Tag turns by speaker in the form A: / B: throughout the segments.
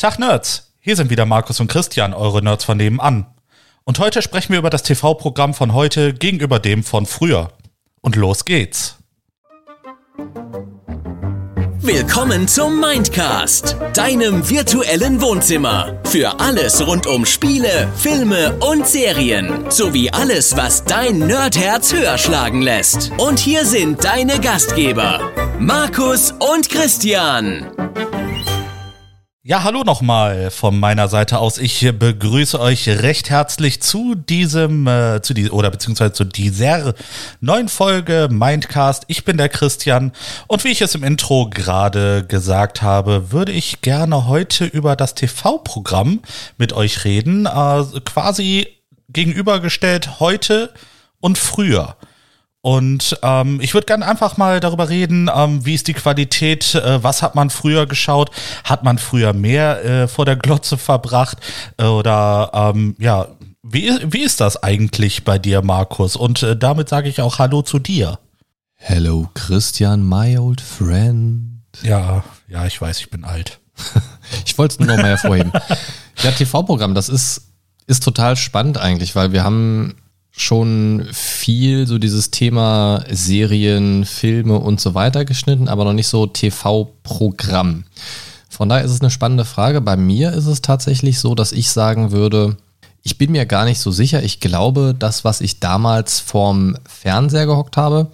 A: Tag Nerds, hier sind wieder Markus und Christian, eure Nerds von nebenan. Und heute sprechen wir über das TV-Programm von heute gegenüber dem von früher. Und los geht's.
B: Willkommen zum Mindcast, deinem virtuellen Wohnzimmer. Für alles rund um Spiele, Filme und Serien. Sowie alles, was dein Nerdherz höher schlagen lässt. Und hier sind deine Gastgeber, Markus und Christian.
A: Ja, hallo nochmal von meiner Seite aus. Ich begrüße euch recht herzlich zu diesem, äh, zu die, oder beziehungsweise zu dieser neuen Folge Mindcast. Ich bin der Christian und wie ich es im Intro gerade gesagt habe, würde ich gerne heute über das TV-Programm mit euch reden, äh, quasi gegenübergestellt heute und früher. Und ähm, ich würde gerne einfach mal darüber reden, ähm, wie ist die Qualität, äh, was hat man früher geschaut, hat man früher mehr äh, vor der Glotze verbracht äh, oder ähm, ja, wie, wie ist das eigentlich bei dir, Markus? Und äh, damit sage ich auch Hallo zu dir.
C: Hello, Christian, my old friend.
A: Ja, ja, ich weiß, ich bin alt.
C: ich wollte es nur noch mal hervorheben. ja, TV-Programm, das ist, ist total spannend eigentlich, weil wir haben schon viel so dieses Thema Serien, Filme und so weiter geschnitten, aber noch nicht so TV-Programm. Von daher ist es eine spannende Frage. Bei mir ist es tatsächlich so, dass ich sagen würde, ich bin mir gar nicht so sicher. Ich glaube, das, was ich damals vorm Fernseher gehockt habe,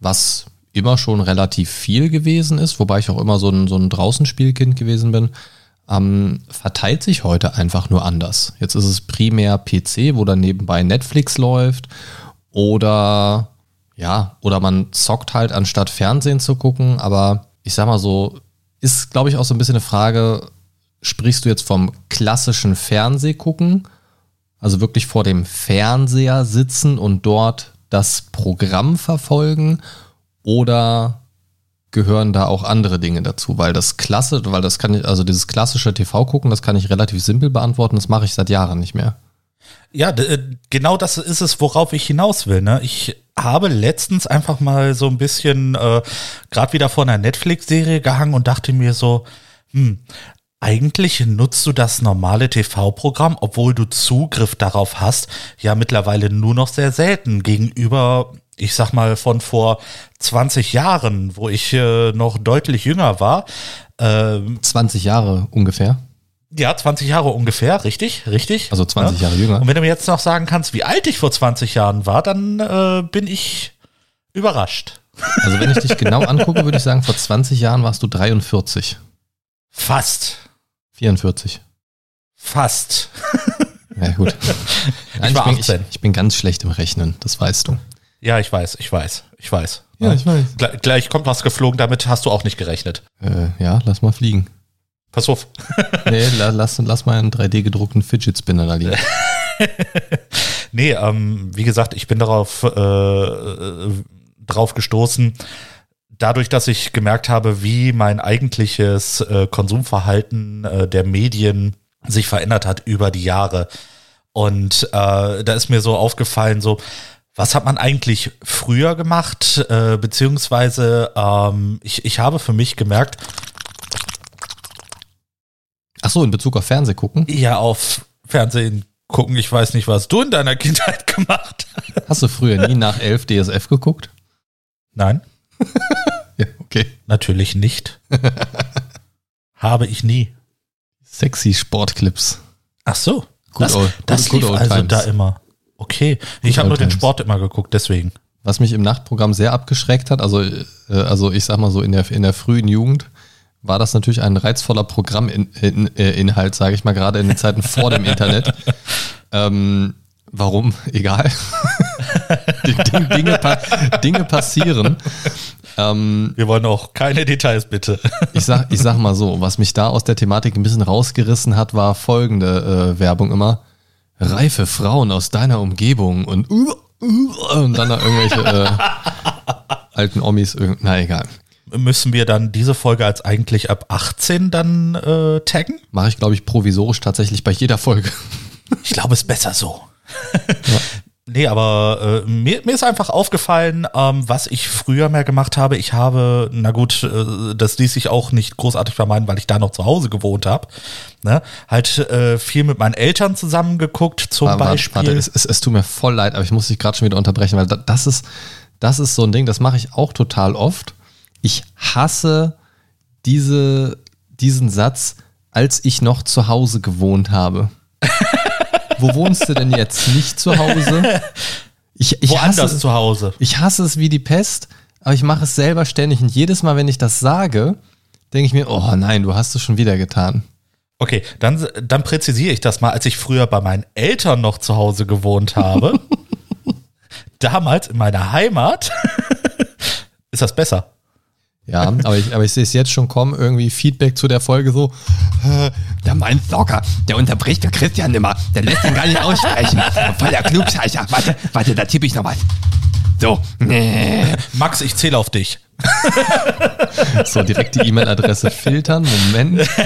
C: was immer schon relativ viel gewesen ist, wobei ich auch immer so ein, so ein Draußenspielkind gewesen bin, ähm, verteilt sich heute einfach nur anders. Jetzt ist es primär PC, wo dann nebenbei Netflix läuft oder ja, oder man zockt halt anstatt Fernsehen zu gucken, aber ich sag mal so, ist glaube ich auch so ein bisschen eine Frage, sprichst du jetzt vom klassischen Fernsehgucken, also wirklich vor dem Fernseher sitzen und dort das Programm verfolgen? Oder gehören da auch andere Dinge dazu, weil das klasse, weil das kann ich, also dieses klassische TV gucken, das kann ich relativ simpel beantworten, das mache ich seit Jahren nicht mehr.
A: Ja, äh, genau das ist es, worauf ich hinaus will. Ne? Ich habe letztens einfach mal so ein bisschen äh, gerade wieder vor einer Netflix-Serie gehangen und dachte mir so, hm, eigentlich nutzt du das normale TV-Programm, obwohl du Zugriff darauf hast, ja mittlerweile nur noch sehr selten gegenüber ich sag mal, von vor 20 Jahren, wo ich äh, noch deutlich jünger war.
C: Ähm, 20 Jahre ungefähr.
A: Ja, 20 Jahre ungefähr, richtig, richtig.
C: Also 20 ja. Jahre jünger.
A: Und wenn du mir jetzt noch sagen kannst, wie alt ich vor 20 Jahren war, dann äh, bin ich überrascht.
C: Also wenn ich dich genau angucke, würde ich sagen, vor 20 Jahren warst du 43.
A: Fast.
C: 44.
A: Fast.
C: Ja, gut. Nein, ich, bin, ich, ich, bin, ganz schlecht im Rechnen, das weißt du.
A: Ja, ich weiß, ich weiß, ich weiß.
C: Ja, ich weiß.
A: Gleich, gleich kommt was geflogen, damit hast du auch nicht gerechnet.
C: Äh, ja, lass mal fliegen.
A: Pass auf.
C: nee, lass, lass mal einen 3D gedruckten Fidget Spinner da liegen.
A: nee, ähm, wie gesagt, ich bin darauf äh, drauf gestoßen, dadurch, dass ich gemerkt habe, wie mein eigentliches äh, Konsumverhalten äh, der Medien sich verändert hat über die Jahre. Und äh, da ist mir so aufgefallen, so, was hat man eigentlich früher gemacht? Äh, beziehungsweise ähm, ich, ich habe für mich gemerkt.
C: Ach so, in Bezug auf Fernseh gucken?
A: Ja, auf Fernsehen gucken. Ich weiß nicht, was du in deiner Kindheit gemacht
C: hast. Hast du früher nie nach 11 DSF geguckt?
A: Nein.
C: ja, okay.
A: Natürlich nicht. habe ich nie.
C: Sexy Sportclips.
A: Ach so. Good das, old, das good, lief also times. da immer. Okay, ich habe nur den Sport immer geguckt, deswegen.
C: Was mich im Nachtprogramm sehr abgeschreckt hat, also, äh, also ich sag mal so in der, in der frühen Jugend, war das natürlich ein reizvoller Programminhalt, in, in, sage ich mal, gerade in den Zeiten vor dem Internet. Ähm, warum? Egal. Dinge, Dinge passieren.
A: Ähm, Wir wollen auch keine Details, bitte.
C: ich, sag, ich sag mal so, was mich da aus der Thematik ein bisschen rausgerissen hat, war folgende äh, Werbung immer reife Frauen aus deiner Umgebung und, uh, uh, und dann da irgendwelche äh, alten Omis, na egal.
A: Müssen wir dann diese Folge als eigentlich ab 18 dann äh, taggen?
C: Mache ich, glaube ich, provisorisch tatsächlich bei jeder Folge.
A: ich glaube, es ist besser so. ja. Nee, aber äh, mir, mir ist einfach aufgefallen, ähm, was ich früher mehr gemacht habe. Ich habe, na gut, äh, das ließ sich auch nicht großartig vermeiden, weil ich da noch zu Hause gewohnt habe. Ne? Halt äh, viel mit meinen Eltern zusammen geguckt, zum
C: Warte,
A: Beispiel.
C: Warte, es, es, es tut mir voll leid, aber ich muss dich gerade schon wieder unterbrechen, weil da- das ist, das ist so ein Ding, das mache ich auch total oft. Ich hasse diese, diesen Satz, als ich noch zu Hause gewohnt habe. Wo wohnst du denn jetzt? Nicht zu Hause? Ich, ich
A: Woanders
C: hasse,
A: zu Hause.
C: ich hasse es wie die Pest, aber ich mache es selber ständig. Und jedes Mal, wenn ich das sage, denke ich mir, oh nein, du hast es schon wieder getan.
A: Okay, dann, dann präzisiere ich das mal, als ich früher bei meinen Eltern noch zu Hause gewohnt habe. damals in meiner Heimat. ist das besser?
C: Ja, aber ich, aber ich sehe es jetzt schon kommen, irgendwie Feedback zu der Folge so, äh, der meint locker, der unterbricht der Christian immer, der lässt ihn gar nicht aussprechen. Voll der Klugscheißer. Warte, warte, da tippe ich noch was. So, nee.
A: Max, ich zähle auf dich.
C: So, direkt die E-Mail-Adresse filtern, Moment.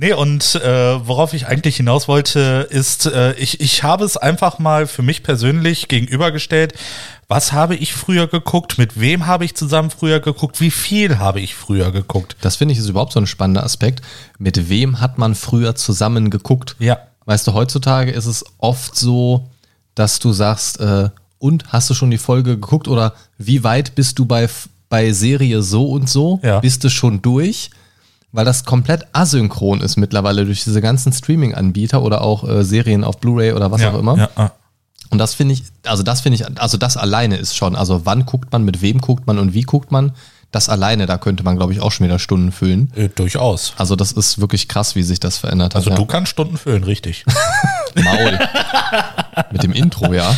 A: Nee, und äh, worauf ich eigentlich hinaus wollte, ist, äh, ich, ich habe es einfach mal für mich persönlich gegenübergestellt. Was habe ich früher geguckt? Mit wem habe ich zusammen früher geguckt? Wie viel habe ich früher geguckt?
C: Das finde ich ist überhaupt so ein spannender Aspekt. Mit wem hat man früher zusammen geguckt?
A: Ja.
C: Weißt du, heutzutage ist es oft so, dass du sagst, äh, und hast du schon die Folge geguckt oder wie weit bist du bei, bei Serie so und so?
A: Ja.
C: Bist du schon durch? Weil das komplett asynchron ist mittlerweile durch diese ganzen Streaming-Anbieter oder auch äh, Serien auf Blu-ray oder was
A: ja,
C: auch immer.
A: Ja, ja.
C: Und das finde ich, also das finde ich, also das alleine ist schon, also wann guckt man, mit wem guckt man und wie guckt man, das alleine, da könnte man, glaube ich, auch schon wieder Stunden füllen.
A: Äh, durchaus.
C: Also das ist wirklich krass, wie sich das verändert hat.
A: Also
C: ja.
A: du kannst Stunden füllen, richtig.
C: Maul. Mit dem Intro, ja.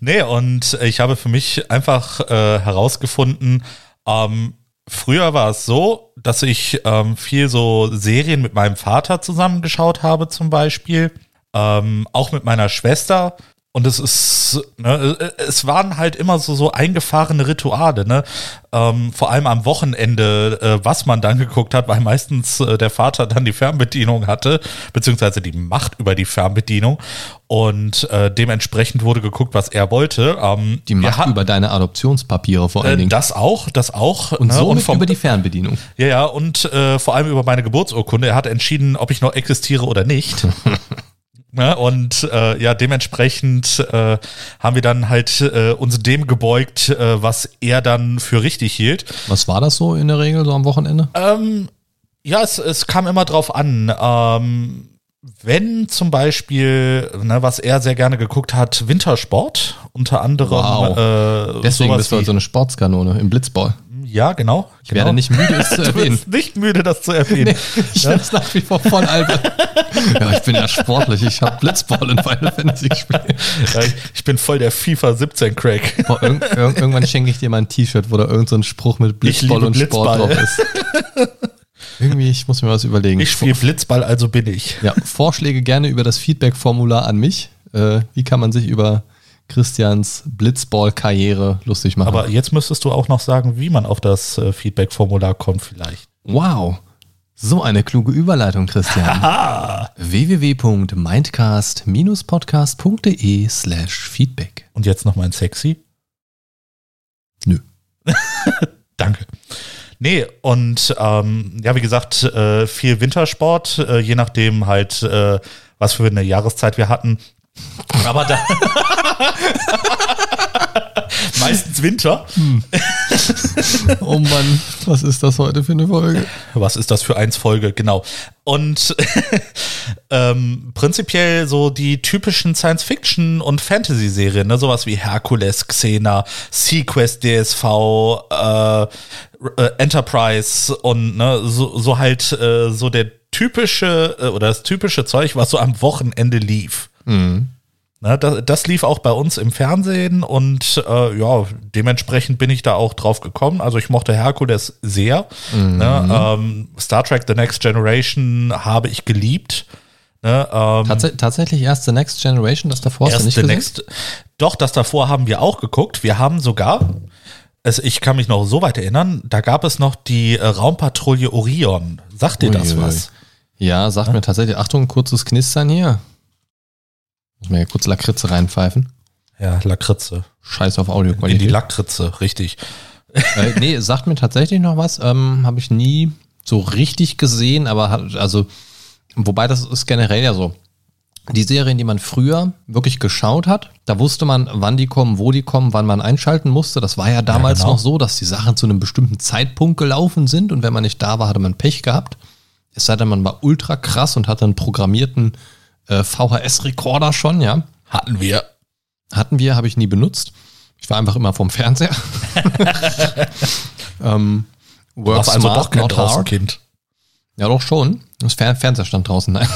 A: Nee, und ich habe für mich einfach äh, herausgefunden, ähm, früher war es so, dass ich ähm, viel so Serien mit meinem Vater zusammengeschaut habe, zum Beispiel. Ähm, auch mit meiner Schwester. Und es ist, ne, es waren halt immer so, so eingefahrene Rituale, ne? Ähm, vor allem am Wochenende, äh, was man dann geguckt hat, weil meistens äh, der Vater dann die Fernbedienung hatte, beziehungsweise die Macht über die Fernbedienung. Und äh, dementsprechend wurde geguckt, was er wollte. Ähm,
C: Die Macht
A: hatten-
C: über deine Adoptionspapiere vor allen
A: äh,
C: Dingen.
A: das auch, das auch.
C: und
A: ne?
C: somit
A: vom,
C: über die Fernbedienung.
A: ja, ja, und äh, vor allem über meine Geburtsurkunde. Er hat entschieden, ob ich noch existiere oder nicht. Ne, und äh, ja, dementsprechend äh, haben wir dann halt äh, uns dem gebeugt, äh, was er dann für richtig hielt.
C: Was war das so in der Regel, so am Wochenende?
A: Ähm, ja, es, es kam immer drauf an. Ähm, wenn zum Beispiel, ne, was er sehr gerne geguckt hat, Wintersport, unter anderem.
C: Wow.
A: Äh,
C: Deswegen bist du halt so eine Sportskanone im Blitzball.
A: Ja, genau.
C: Ich werde nicht müde, es zu
A: Du
C: erwähnen.
A: bist nicht müde, das zu erwähnen.
C: Ich finde es nach wie vor voll albern. ja, ich bin ja sportlich. Ich habe Blitzball in Final Fantasy gespielt.
A: Ja, ich, ich bin voll der FIFA 17 Crack.
C: Boah, irg irg irgendwann schenke ich dir mal ein T-Shirt, wo da irgend so ein Spruch mit Blitzball und Sport
A: Blitzball.
C: drauf ist. Irgendwie, ich muss mir was überlegen.
A: Ich spiele Blitzball, also bin ich.
C: Ja, Vorschläge gerne über das Feedback-Formular an mich. Äh, wie kann man sich über Christians Blitzball-Karriere lustig machen?
A: Aber jetzt müsstest du auch noch sagen, wie man auf das äh, Feedback-Formular kommt vielleicht.
C: wow, so eine kluge Überleitung, Christian. www.mindcast-podcast.de slash Feedback.
A: Und jetzt noch mal ein Sexy.
C: Nö.
A: Danke. Nee, und ähm, ja, wie gesagt, äh, viel Wintersport, äh, je nachdem halt, äh, was für eine Jahreszeit wir hatten. Aber da. Meistens Winter.
C: Oh Mann, was ist das heute für eine Folge?
A: Was ist das für eins Folge? Genau. Und ähm, prinzipiell so die typischen Science-Fiction- und Fantasy-Serien, ne? sowas wie Hercules, Xena, Sequest, DSV, äh, äh, Enterprise und ne, so, so halt äh, so der typische äh, oder das typische Zeug, was so am Wochenende lief. Ne, das, das lief auch bei uns im Fernsehen und äh, ja, dementsprechend bin ich da auch drauf gekommen. Also ich mochte Herkules sehr. Ne, ähm, Star Trek The Next Generation habe ich geliebt. Ne, ähm,
C: Tats tatsächlich erst The Next Generation, das davor hast du nicht gesehen?
A: Next. Doch, das davor haben wir auch geguckt. Wir haben sogar, es, ich kann mich noch so weit erinnern, da gab es noch die äh, Raumpatrouille Orion. Sagt dir das
C: Uiuiui.
A: was?
C: Ja, sagt mir tatsächlich, Achtung, kurzes Knistern hier. Muss man ja kurz Lakritze reinpfeifen.
A: Ja, Lakritze.
C: Scheiß auf
A: In die
C: Audioqualität.
A: Lakritze, richtig.
C: äh, nee, sagt mir tatsächlich noch was. Ähm, Habe ich nie so richtig gesehen, aber hat, also, wobei das ist generell ja so. Die Serien, die man früher wirklich geschaut hat, da wusste man, wann die kommen, wo die kommen, wann man einschalten musste. Das war ja damals
A: genau.
C: noch so, dass die Sachen zu einem bestimmten Zeitpunkt gelaufen sind und wenn man nicht da war, hatte man Pech gehabt. Es sei denn, man war ultra krass und hatte einen programmierten äh, VHS-Rekorder schon, ja.
A: Hatten wir.
C: Hatten wir, habe ich nie benutzt. Ich war einfach immer vom Fernseher. ähm, work
A: Warst also doch kein
C: not hard.
A: Draußenkind.
C: Ja, doch schon. Das Fer Fernseher stand draußen. Nein.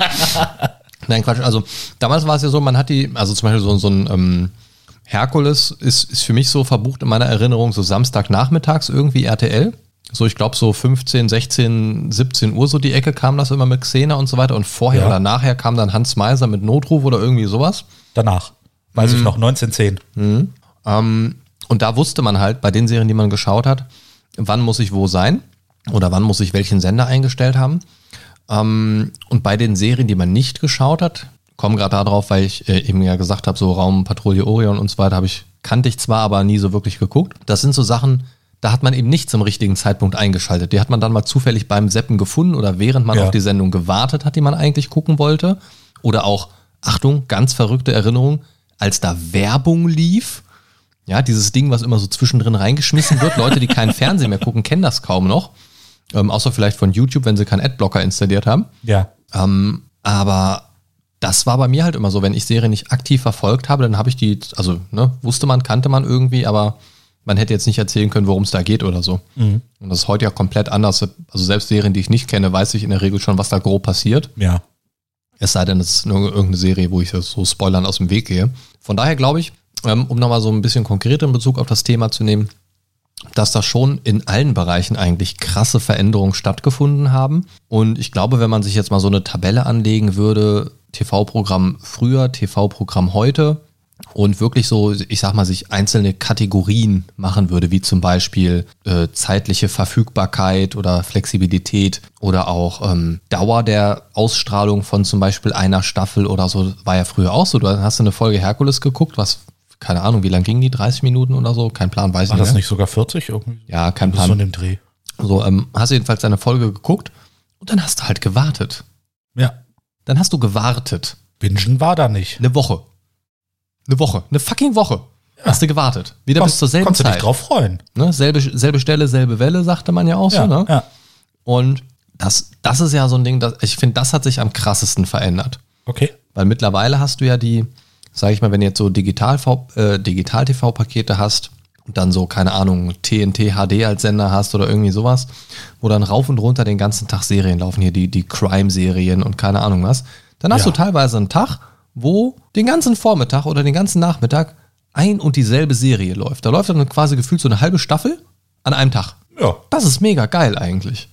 C: Nein, Quatsch. Also damals war es ja so, man hat die, also zum Beispiel so, so ein ähm, Herkules ist, ist für mich so verbucht in meiner Erinnerung, so Samstagnachmittags irgendwie RTL. So, ich glaube, so 15, 16, 17 Uhr so die Ecke kam das immer mit Xena und so weiter. Und vorher
A: Ja.
C: oder nachher kam dann Hans Meiser mit Notruf oder irgendwie sowas.
A: Danach. Weiß ich noch, 1910.
C: Ähm, und da wusste man halt bei den Serien, die man geschaut hat, wann muss ich wo sein oder wann muss ich welchen Sender eingestellt haben. Ähm, und bei den Serien, die man nicht geschaut hat, komme gerade darauf, weil ich äh, eben ja gesagt habe, so Raumpatrouille Orion und so weiter, habe ich kannte ich zwar, aber nie so wirklich geguckt. Das sind so Sachen, da hat man eben nicht zum richtigen Zeitpunkt eingeschaltet. Die hat man dann mal zufällig beim Seppen gefunden oder während man
A: Ja.
C: auf die Sendung gewartet hat, die man eigentlich gucken wollte. Oder auch, Achtung, ganz verrückte Erinnerung, als da Werbung lief, ja, dieses Ding, was immer so zwischendrin reingeschmissen wird. Leute, die keinen Fernsehen mehr gucken, kennen das kaum noch. Ähm, außer vielleicht von YouTube, wenn sie keinen Adblocker installiert haben.
A: Ja.
C: Ähm, aber das war bei mir halt immer so, wenn ich Serien nicht aktiv verfolgt habe, dann habe ich die, also ne, wusste man, kannte man irgendwie, aber man hätte jetzt nicht erzählen können, worum es da geht oder so. Und das ist heute ja komplett anders. Also selbst Serien, die ich nicht kenne, weiß ich in der Regel schon, was da grob passiert.
A: Ja.
C: Es sei denn, es ist nur irgendeine Serie, wo ich so Spoilern aus dem Weg gehe. Von daher glaube ich, ähm, um nochmal so ein bisschen konkreter in Bezug auf das Thema zu nehmen, dass da schon in allen Bereichen eigentlich krasse Veränderungen stattgefunden haben. Und ich glaube, wenn man sich jetzt mal so eine Tabelle anlegen würde, TV-Programm früher, TV-Programm heute und wirklich so, ich sag mal, sich einzelne Kategorien machen würde, wie zum Beispiel äh, zeitliche Verfügbarkeit oder Flexibilität oder auch ähm, Dauer der Ausstrahlung von zum Beispiel einer Staffel oder so, war ja früher auch so. Du hast eine Folge Herkules geguckt, was, keine Ahnung, wie lang ging die? 30 Minuten oder so? Kein Plan, weiß
A: War
C: ich
A: das
C: nicht.
A: nicht sogar 40 irgendwie?
C: Ja, kein Plan.
A: dem Dreh.
C: So, ähm, hast du jedenfalls deine Folge geguckt und dann hast du halt gewartet.
A: Ja.
C: Dann hast du gewartet.
A: Bingen war da nicht.
C: Eine Woche. Eine Woche. Eine fucking Woche. Hast du gewartet. Wieder bis zur selben
A: konntest du
C: Zeit.
A: dich drauf freuen.
C: Ne? Selbe, selbe Stelle, selbe Welle, sagte man ja auch
A: Ja,
C: so. Ne?
A: ja.
C: Und das, das ist ja so ein Ding, das, ich finde, das hat sich am krassesten verändert.
A: Okay.
C: Weil mittlerweile hast du ja die, sag ich mal, wenn du jetzt so Digital, äh, Digital-TV-Pakete hast und dann so, keine Ahnung, TNT HD als Sender hast oder irgendwie sowas, wo dann rauf und runter den ganzen Tag Serien laufen, hier die, die Crime-Serien und keine Ahnung was, dann hast
A: Ja.
C: du teilweise einen Tag, wo den ganzen Vormittag oder den ganzen Nachmittag ein und dieselbe Serie läuft. Da läuft dann quasi gefühlt so eine halbe Staffel an einem Tag.
A: Ja,
C: Das ist mega geil eigentlich.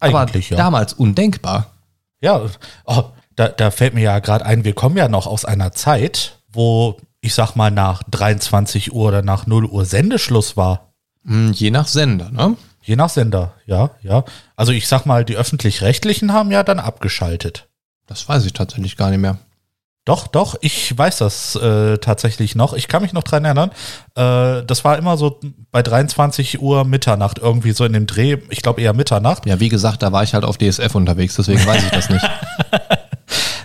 A: eigentlich
C: Aber
A: ja.
C: damals undenkbar.
A: Ja, oh, da, da fällt mir ja gerade ein, wir kommen ja noch aus einer Zeit, wo ich sag mal nach 23 Uhr oder nach 0 Uhr Sendeschluss war.
C: Hm, Je nach Sender, ne?
A: Je nach Sender, ja, ja. Also ich sag mal, die öffentlich-rechtlichen haben ja dann abgeschaltet.
C: Das weiß ich tatsächlich gar nicht mehr.
A: Doch, doch, ich weiß das äh, tatsächlich noch. Ich kann mich noch dran erinnern. Äh, das war immer so bei 23 Uhr Mitternacht, irgendwie so in dem Dreh, ich glaube eher Mitternacht.
C: Ja, wie gesagt, da war ich halt auf DSF unterwegs, deswegen weiß ich das nicht.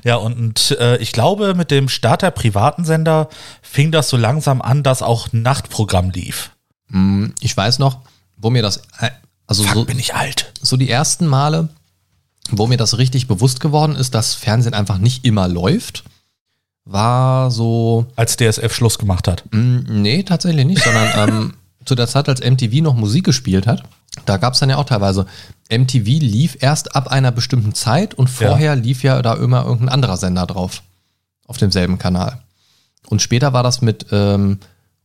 A: Ja, und, äh, ich glaube, mit dem Start der privaten Sender fing das so langsam an, dass auch Nachtprogramm lief.
C: Hm, Ich weiß noch, wo mir das, äh, also
A: Fuck,
C: so,
A: bin ich alt.
C: so die ersten Male, wo mir das richtig bewusst geworden ist, dass Fernsehen einfach nicht immer läuft, war so,
A: Als DSF Schluss gemacht hat.
C: mh, nee, tatsächlich nicht, sondern ähm, zu der Zeit, als MTV noch Musik gespielt hat, da gab es dann ja auch teilweise, MTV lief erst ab einer bestimmten Zeit und vorher lief ja da immer irgendein anderer Sender drauf. Auf demselben Kanal. Und später war das mit, ähm,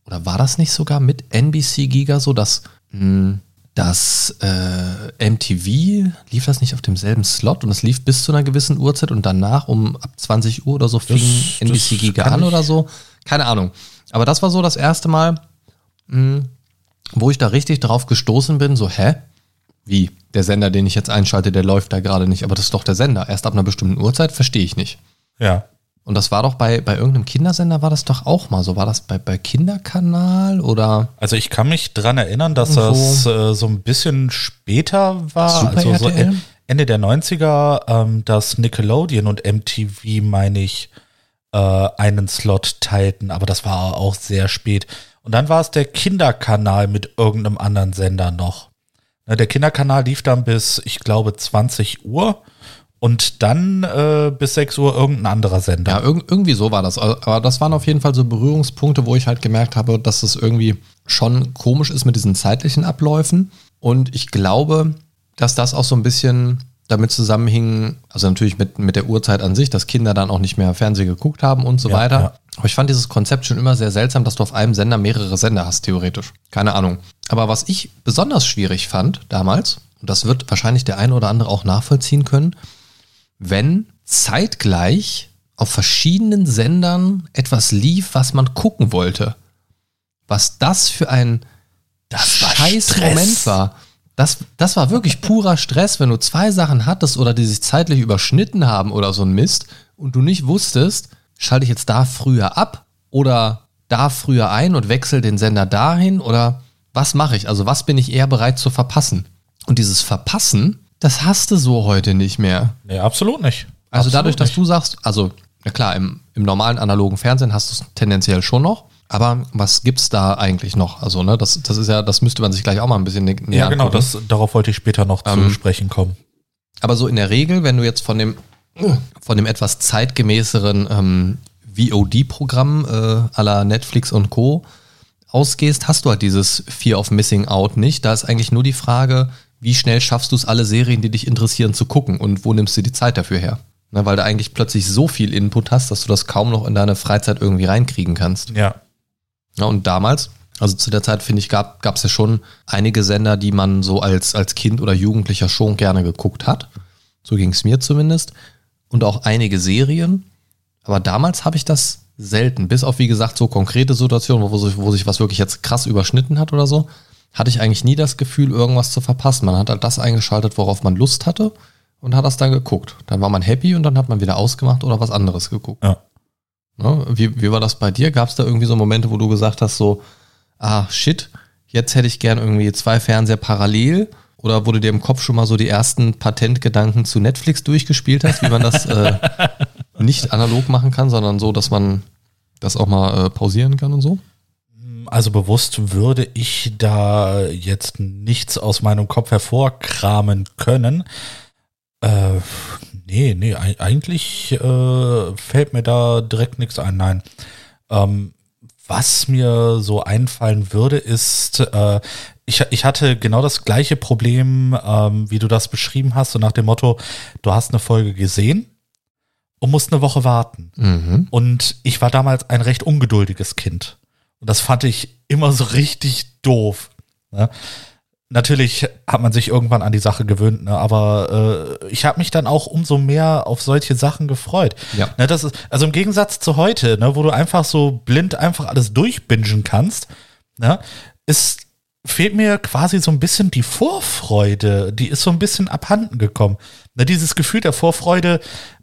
C: oder war das nicht sogar mit NBC Giga so, dass mh, das äh, MTV lief das nicht auf demselben Slot und es lief bis zu einer gewissen Uhrzeit und danach um ab 20 Uhr oder so fing
A: Das-
C: NBC
A: das
C: Giga an oder so. Keine Ahnung. Aber das war so das erste Mal, mh, wo ich da richtig drauf gestoßen bin, so, hä? Wie? Der Sender, den ich jetzt einschalte, der läuft da gerade nicht, aber das ist doch der Sender. Erst ab einer bestimmten Uhrzeit verstehe ich nicht.
A: Ja.
C: Und das war doch bei, bei irgendeinem Kindersender war das doch auch mal so. War das bei, bei Kinderkanal oder?
A: Also ich kann mich dran erinnern, dass
C: Irgendwo.
A: das äh, so ein bisschen später war,
C: Super
A: also so e- Ende der 90er, ähm, dass Nickelodeon und MTV, meine ich, äh, einen Slot teilten, aber das war auch sehr spät. Und dann war es der Kinderkanal mit irgendeinem anderen Sender noch. Ne, Der Kinderkanal lief dann bis, ich glaube, 20 Uhr und dann äh, bis 6 Uhr irgendein anderer Sender.
C: Ja, irg irgendwie so war das. Aber das waren auf jeden Fall so Berührungspunkte, wo ich halt gemerkt habe, dass es irgendwie schon komisch ist mit diesen zeitlichen Abläufen. Und ich glaube, dass das auch so ein bisschen damit zusammenhing, also natürlich mit, mit der Uhrzeit an sich, dass Kinder dann auch nicht mehr Fernsehen geguckt haben und so
A: Ja,
C: weiter.
A: ja.
C: Aber ich fand dieses Konzept schon immer sehr seltsam, dass du auf einem Sender mehrere Sender hast, theoretisch. Keine Ahnung. Aber was ich besonders schwierig fand damals, und das wird wahrscheinlich der eine oder andere auch nachvollziehen können, wenn zeitgleich auf verschiedenen Sendern etwas lief, was man gucken wollte. Was das für ein
A: Das war
C: scheiß
A: Stress.
C: Moment war. Das, das war wirklich purer Stress, wenn du zwei Sachen hattest oder die sich zeitlich überschnitten haben oder so ein Mist und du nicht wusstest, schalte ich jetzt da früher ab oder da früher ein und wechsle den Sender dahin oder was mache ich? Also was bin ich eher bereit zu verpassen? Und dieses Verpassen, das hast du so heute nicht mehr.
A: Nee, absolut nicht.
C: Also
A: absolut
C: dadurch, dass
A: nicht.
C: du sagst, also ja klar, im, im normalen analogen Fernsehen hast du es tendenziell schon noch. Aber was gibt's da eigentlich noch? Also, ne, das, das ist ja, das müsste man sich gleich auch mal ein bisschen nä- näher
A: Ja, genau,
C: angucken.
A: das, darauf wollte ich später noch
C: Ähm,
A: zu sprechen kommen.
C: Aber so in der Regel, wenn du jetzt von dem, von dem etwas zeitgemäßeren ähm, VOD-Programm äh, la Netflix und Co. ausgehst, hast du halt dieses Fear of Missing Out nicht. Da ist eigentlich nur die Frage, wie schnell schaffst du es, alle Serien, die dich interessieren, zu gucken und wo nimmst du die Zeit dafür her? Ne, weil du eigentlich plötzlich so viel Input hast, dass du das kaum noch in deine Freizeit irgendwie reinkriegen kannst.
A: Ja.
C: Ja, und damals, also zu der Zeit, finde ich, gab es ja schon einige Sender, die man so als, als Kind oder Jugendlicher schon gerne geguckt hat. So ging es mir zumindest. Und auch einige Serien. Aber damals habe ich das selten. Bis auf, wie gesagt, so konkrete Situationen, wo sich, wo sich was wirklich jetzt krass überschnitten hat oder so, hatte ich eigentlich nie das Gefühl, irgendwas zu verpassen. Man hat halt das eingeschaltet, worauf man Lust hatte und hat das dann geguckt. Dann war man happy und dann hat man wieder ausgemacht oder was anderes geguckt.
A: Ja.
C: Ne? Wie, wie war das bei dir? Gab es da irgendwie so Momente, wo du gesagt hast, so, ah, shit, jetzt hätte ich gern irgendwie zwei Fernseher parallel? Oder wo du dir im Kopf schon mal so die ersten Patentgedanken zu Netflix durchgespielt hast, wie man das äh, nicht analog machen kann, sondern so, dass man das auch mal äh, pausieren kann und so?
A: Also bewusst würde ich da jetzt nichts aus meinem Kopf hervorkramen können. Äh, nee, nee, ei- eigentlich äh, fällt mir da direkt nichts ein. Nein. Ähm, was mir so einfallen würde, ist, äh, ich, ich hatte genau das gleiche Problem, ähm, wie du das beschrieben hast, so nach dem Motto, du hast eine Folge gesehen und musst eine Woche warten.
C: Mhm.
A: Und ich war damals ein recht ungeduldiges Kind. Und das fand ich immer so richtig doof. Ne? Natürlich hat man sich irgendwann an die Sache gewöhnt, ne? aber äh, ich habe mich dann auch umso mehr auf solche Sachen gefreut.
C: Ja.
A: Ne, das ist, also im Gegensatz zu heute, ne, wo du einfach so blind einfach alles durchbingen kannst, ne, ist, fehlt mir quasi so ein bisschen die Vorfreude, die ist so ein bisschen abhanden gekommen. Ne, dieses Gefühl der Vorfreude,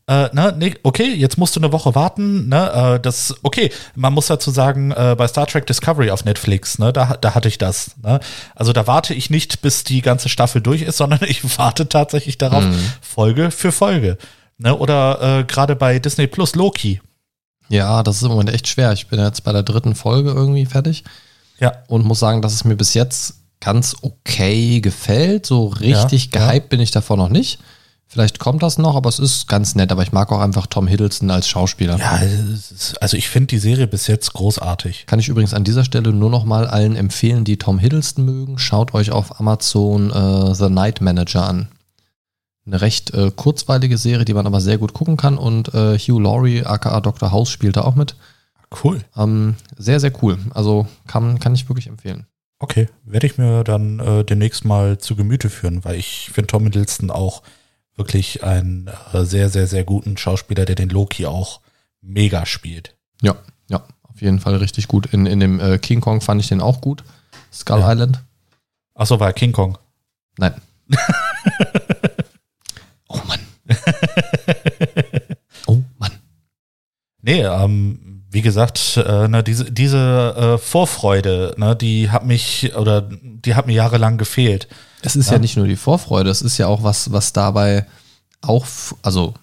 A: äh, ne, nee, okay, jetzt musst du eine Woche warten, ne, äh, das, okay, man muss dazu sagen, äh, bei Star Trek Discovery auf Netflix, ne, da, da hatte ich das, ne, also da warte ich nicht, bis die ganze Staffel durch ist, sondern ich warte tatsächlich darauf, Folge für Folge, ne, oder äh, gerade bei Disney Plus Loki,
C: Ja, das ist im Moment echt schwer. Ich bin jetzt bei der dritten Folge irgendwie fertig
A: ja,
C: und muss sagen, dass es mir bis jetzt ganz okay gefällt. So richtig
A: Ja, ja.
C: gehypt bin ich davon noch nicht. Vielleicht kommt das noch, aber es ist ganz nett. Aber ich mag auch einfach Tom Hiddleston als Schauspieler.
A: ja, ist, also ich finde die Serie bis jetzt großartig.
C: Kann ich übrigens an dieser Stelle nur noch mal allen empfehlen, die Tom Hiddleston mögen. Schaut euch auf Amazon äh, The Night Manager an. Eine recht äh, kurzweilige Serie, die man aber sehr gut gucken kann. Und äh, Hugh Laurie, aka Dr. House, spielt da auch mit.
A: Cool.
C: Ähm, sehr, sehr cool. Also kann, kann ich wirklich empfehlen.
A: Okay, werde ich mir dann äh, demnächst mal zu Gemüte führen, weil ich finde Tom Hiddleston auch wirklich einen äh, sehr, sehr, sehr guten Schauspieler, der den Loki auch mega spielt.
C: Ja, ja, auf jeden Fall richtig gut. In, in dem äh, King Kong fand ich den auch gut. Skull
A: Ja.
C: Island.
A: Achso, war King Kong.
C: Nein. oh Mann. oh Mann.
A: Nee, ähm, wie gesagt, äh, ne, diese, diese äh, Vorfreude, ne, die hat mich oder die hat mir jahrelang gefehlt.
C: Es ist ja. ja nicht nur die Vorfreude, es ist ja auch was, was dabei auch, also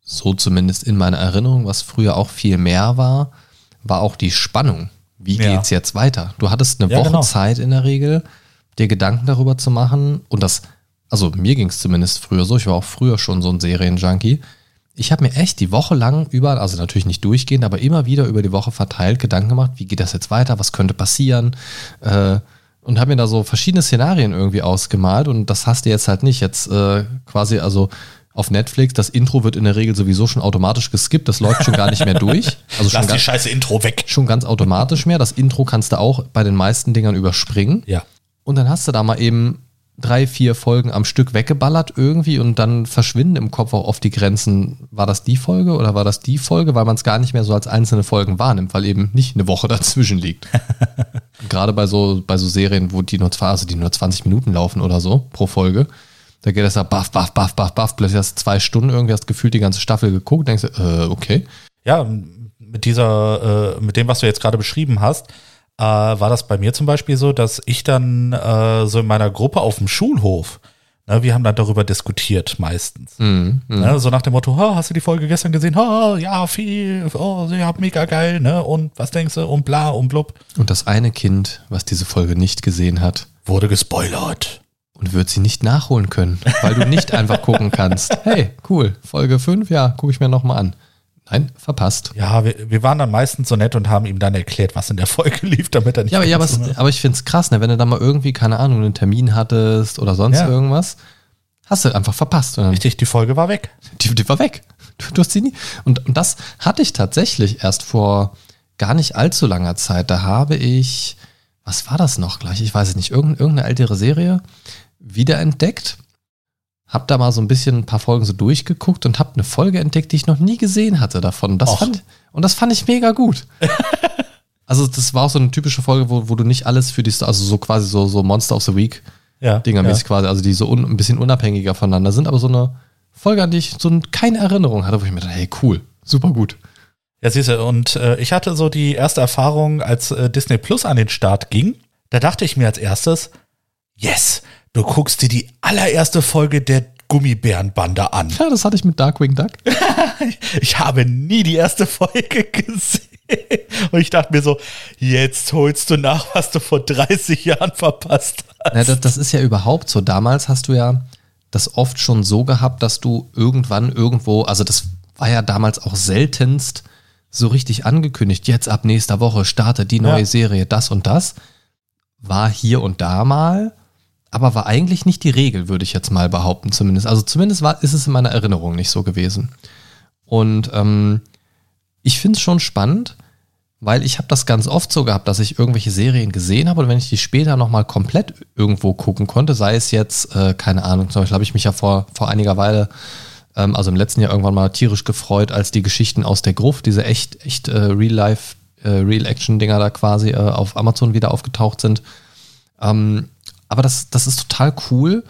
C: so zumindest in meiner Erinnerung, was früher auch viel mehr war, war auch die Spannung. Wie ja. geht's jetzt weiter? Du hattest eine ja, Woche genau. Zeit in der Regel, dir Gedanken darüber zu machen und das, also mir ging es zumindest früher so, ich war auch früher schon so ein Serienjunkie. Ich habe mir echt die Woche lang über, also natürlich nicht durchgehend, aber immer wieder über die Woche verteilt Gedanken gemacht, wie geht das jetzt weiter, was könnte passieren äh, und habe mir da so verschiedene Szenarien irgendwie ausgemalt und das hast du jetzt halt nicht. Jetzt äh, quasi, also auf Netflix, das Intro wird in der Regel sowieso schon automatisch geskippt, das läuft schon gar nicht mehr durch.
A: Also
C: schon
A: Lass die scheiße Intro weg.
C: Schon ganz automatisch mehr. Das Intro kannst du auch bei den meisten Dingern überspringen.
A: Ja.
C: Und dann hast du da mal eben drei, vier Folgen am Stück weggeballert irgendwie und dann verschwinden im Kopf auch oft die Grenzen. War das die Folge oder war das die Folge, weil man es gar nicht mehr so als einzelne Folgen wahrnimmt, weil eben nicht eine Woche dazwischen liegt. Gerade bei so, bei so Serien, wo die nur, also die nur 20 Minuten laufen oder so pro Folge, da geht das ja baff, baff, baff, baff, baff. Plötzlich hast du zwei Stunden irgendwie hast gefühlt die ganze Staffel geguckt, denkst du, äh, okay.
A: Ja, mit dieser, äh, mit dem, was du jetzt gerade beschrieben hast, äh, war das bei mir zum Beispiel so, dass ich dann äh, so in meiner Gruppe auf dem Schulhof, ne, wir haben dann darüber diskutiert meistens. Mm, mm. Ne, so nach dem Motto, oh, hast du die Folge gestern gesehen? Oh, ja, viel, oh, ja, mega geil, ne? Und was denkst du? Und bla und blub.
C: Und das eine Kind, was diese Folge nicht gesehen hat,
A: wurde gespoilert
C: und wird sie nicht nachholen können, weil du nicht einfach gucken kannst. Hey, cool, Folge 5, ja, gucke ich mir nochmal an. Nein, verpasst.
A: Ja, wir, wir waren dann meistens so nett und haben ihm dann erklärt, was in der Folge lief, damit er nicht.
C: Ja, aber, ja, aber, es, aber ich finde es krass, ne, wenn du da mal irgendwie, keine Ahnung, einen Termin hattest oder sonst ja. irgendwas, hast du einfach verpasst.
A: Richtig, die Folge war weg.
C: Die, die war weg. Du, du hast sie nie. Und, und das hatte ich tatsächlich erst vor gar nicht allzu langer Zeit. Da habe ich, was war das noch gleich? Ich weiß es nicht, irgendeine ältere Serie wiederentdeckt. Hab da mal so ein bisschen ein paar Folgen so durchgeguckt und hab eine Folge entdeckt, die ich noch nie gesehen hatte davon. Das fand, und das fand ich mega gut. also, das war auch so eine typische Folge, wo, wo du nicht alles für die, also so quasi so, so Monster of the Week ja, Dingermäßig ja. quasi, also die so un, ein bisschen unabhängiger voneinander sind, aber so eine Folge, an die ich so keine Erinnerung hatte, wo ich mir dachte, hey, cool, super gut.
A: Ja, siehst du, und äh, ich hatte so die erste Erfahrung, als äh, Disney Plus an den Start ging. Da dachte ich mir als erstes, yes, Du guckst dir die allererste Folge der Gummibärenbande an.
C: Ja, das hatte ich mit Darkwing Duck.
A: ich habe nie die erste Folge gesehen. Und ich dachte mir so, jetzt holst du nach, was du vor 30 Jahren verpasst hast.
C: Ja, das, das ist ja überhaupt so. Damals hast du ja das oft schon so gehabt, dass du irgendwann irgendwo, also das war ja damals auch seltenst so richtig angekündigt. Jetzt ab nächster Woche startet die neue ja. Serie, das und das. War hier und da mal aber war eigentlich nicht die Regel, würde ich jetzt mal behaupten, zumindest. Also zumindest war, ist es in meiner Erinnerung nicht so gewesen. Und ähm, ich finde es schon spannend, weil ich habe das ganz oft so gehabt, dass ich irgendwelche Serien gesehen habe und wenn ich die später nochmal komplett irgendwo gucken konnte, sei es jetzt, äh, keine Ahnung, zum Beispiel habe ich mich ja vor, vor einiger Weile, ähm, also im letzten Jahr irgendwann mal tierisch gefreut, als die Geschichten aus der Gruft, diese echt, echt äh, Real-Life, äh, Real-Action-Dinger da quasi äh, auf Amazon wieder aufgetaucht sind. Ähm, aber das, das ist total cool,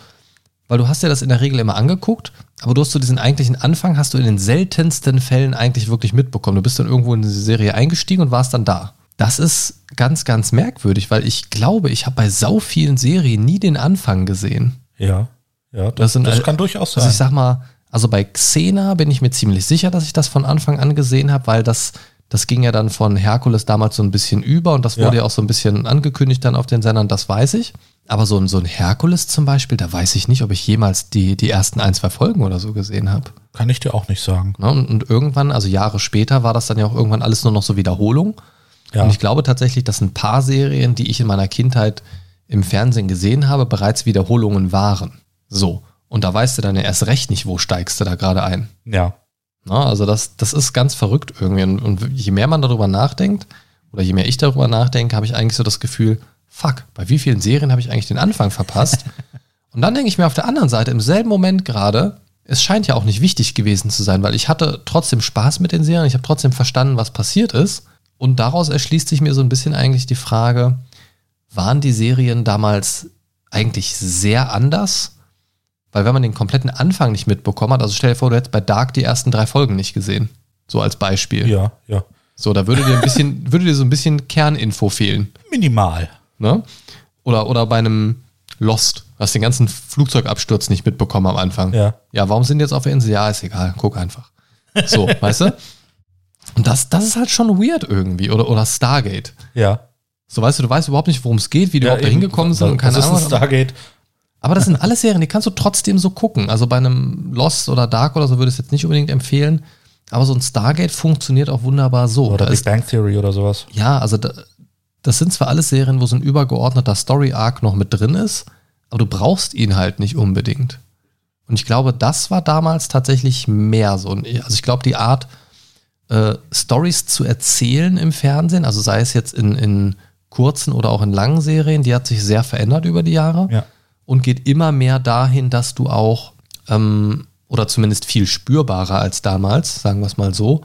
C: weil du hast ja das in der Regel immer angeguckt, aber du hast so diesen eigentlichen Anfang, hast du in den seltensten Fällen eigentlich wirklich mitbekommen. Du bist dann irgendwo in diese Serie eingestiegen und warst dann da. Das ist ganz, ganz merkwürdig, weil ich glaube, ich habe bei sau vielen Serien nie den Anfang gesehen.
A: Ja, ja, das, das, sind, das kann durchaus sein.
C: Also ich sag mal, also bei Xena bin ich mir ziemlich sicher, dass ich das von Anfang an gesehen habe, weil das, das ging ja dann von Herkules damals so ein bisschen über und das wurde ja, ja auch so ein bisschen angekündigt dann auf den Sendern, das weiß ich. Aber so ein, so ein Herkules zum Beispiel, da weiß ich nicht, ob ich jemals die, die ersten ein, zwei Folgen oder so gesehen habe.
A: Kann ich dir auch nicht sagen.
C: Ne, und, und, irgendwann, also Jahre später, war das dann ja auch irgendwann alles nur noch so Wiederholung. Ja. Und ich glaube tatsächlich, dass ein paar Serien, die ich in meiner Kindheit im Fernsehen gesehen habe, bereits Wiederholungen waren. So. Und da weißt du dann ja erst recht nicht, wo steigst du da gerade ein.
A: Ja.
C: Na, ne, also das, das ist ganz verrückt irgendwie. Und, und je mehr man darüber nachdenkt, oder je mehr ich darüber nachdenke, habe ich eigentlich so das Gefühl, fuck, bei wie vielen Serien habe ich eigentlich den Anfang verpasst? Und dann denke ich mir auf der anderen Seite, im selben Moment gerade, es scheint ja auch nicht wichtig gewesen zu sein, weil ich hatte trotzdem Spaß mit den Serien, ich habe trotzdem verstanden, was passiert ist. Und daraus erschließt sich mir so ein bisschen eigentlich die Frage, waren die Serien damals eigentlich sehr anders? Weil wenn man den kompletten Anfang nicht mitbekommen hat, also stell dir vor, du hättest bei Dark die ersten drei Folgen nicht gesehen. So als Beispiel.
A: Ja, ja.
C: So, da würde dir ein bisschen, würde dir so ein bisschen Kerninfo fehlen.
A: Minimal.
C: Ne? Oder, oder bei einem Lost. Hast den ganzen Flugzeugabsturz nicht mitbekommen am Anfang.
A: Ja.
C: Ja, warum sind die jetzt auf der Insel? Ja, ist egal, guck einfach. So, weißt du? Und das, das ist halt schon weird irgendwie. Oder, oder Stargate.
A: Ja.
C: So, weißt du, du weißt überhaupt nicht, worum es geht, wie die
A: ja
C: überhaupt da hingekommen sind und
A: Das
C: keine
A: ist ein
C: Ahnung.
A: Stargate.
C: Aber das sind alles Serien, die kannst du trotzdem so gucken. Also bei einem Lost oder Dark oder so würde ich es jetzt nicht unbedingt empfehlen. Aber so ein Stargate funktioniert auch wunderbar so.
A: Oder
C: Da
A: Big
C: ist,
A: Bang Theory oder sowas.
C: ja, also da, das sind zwar alles Serien, wo so ein übergeordneter Story-Arc noch mit drin ist, aber du brauchst ihn halt nicht unbedingt. Und ich glaube, das war damals tatsächlich mehr so. Also ich glaube, die Art, äh, Stories zu erzählen im Fernsehen, also sei es jetzt in, in kurzen oder auch in langen Serien, die hat sich sehr verändert über die Jahre
A: Ja.
C: Und geht immer mehr dahin, dass du auch, ähm, oder zumindest viel spürbarer als damals, sagen wir es mal so,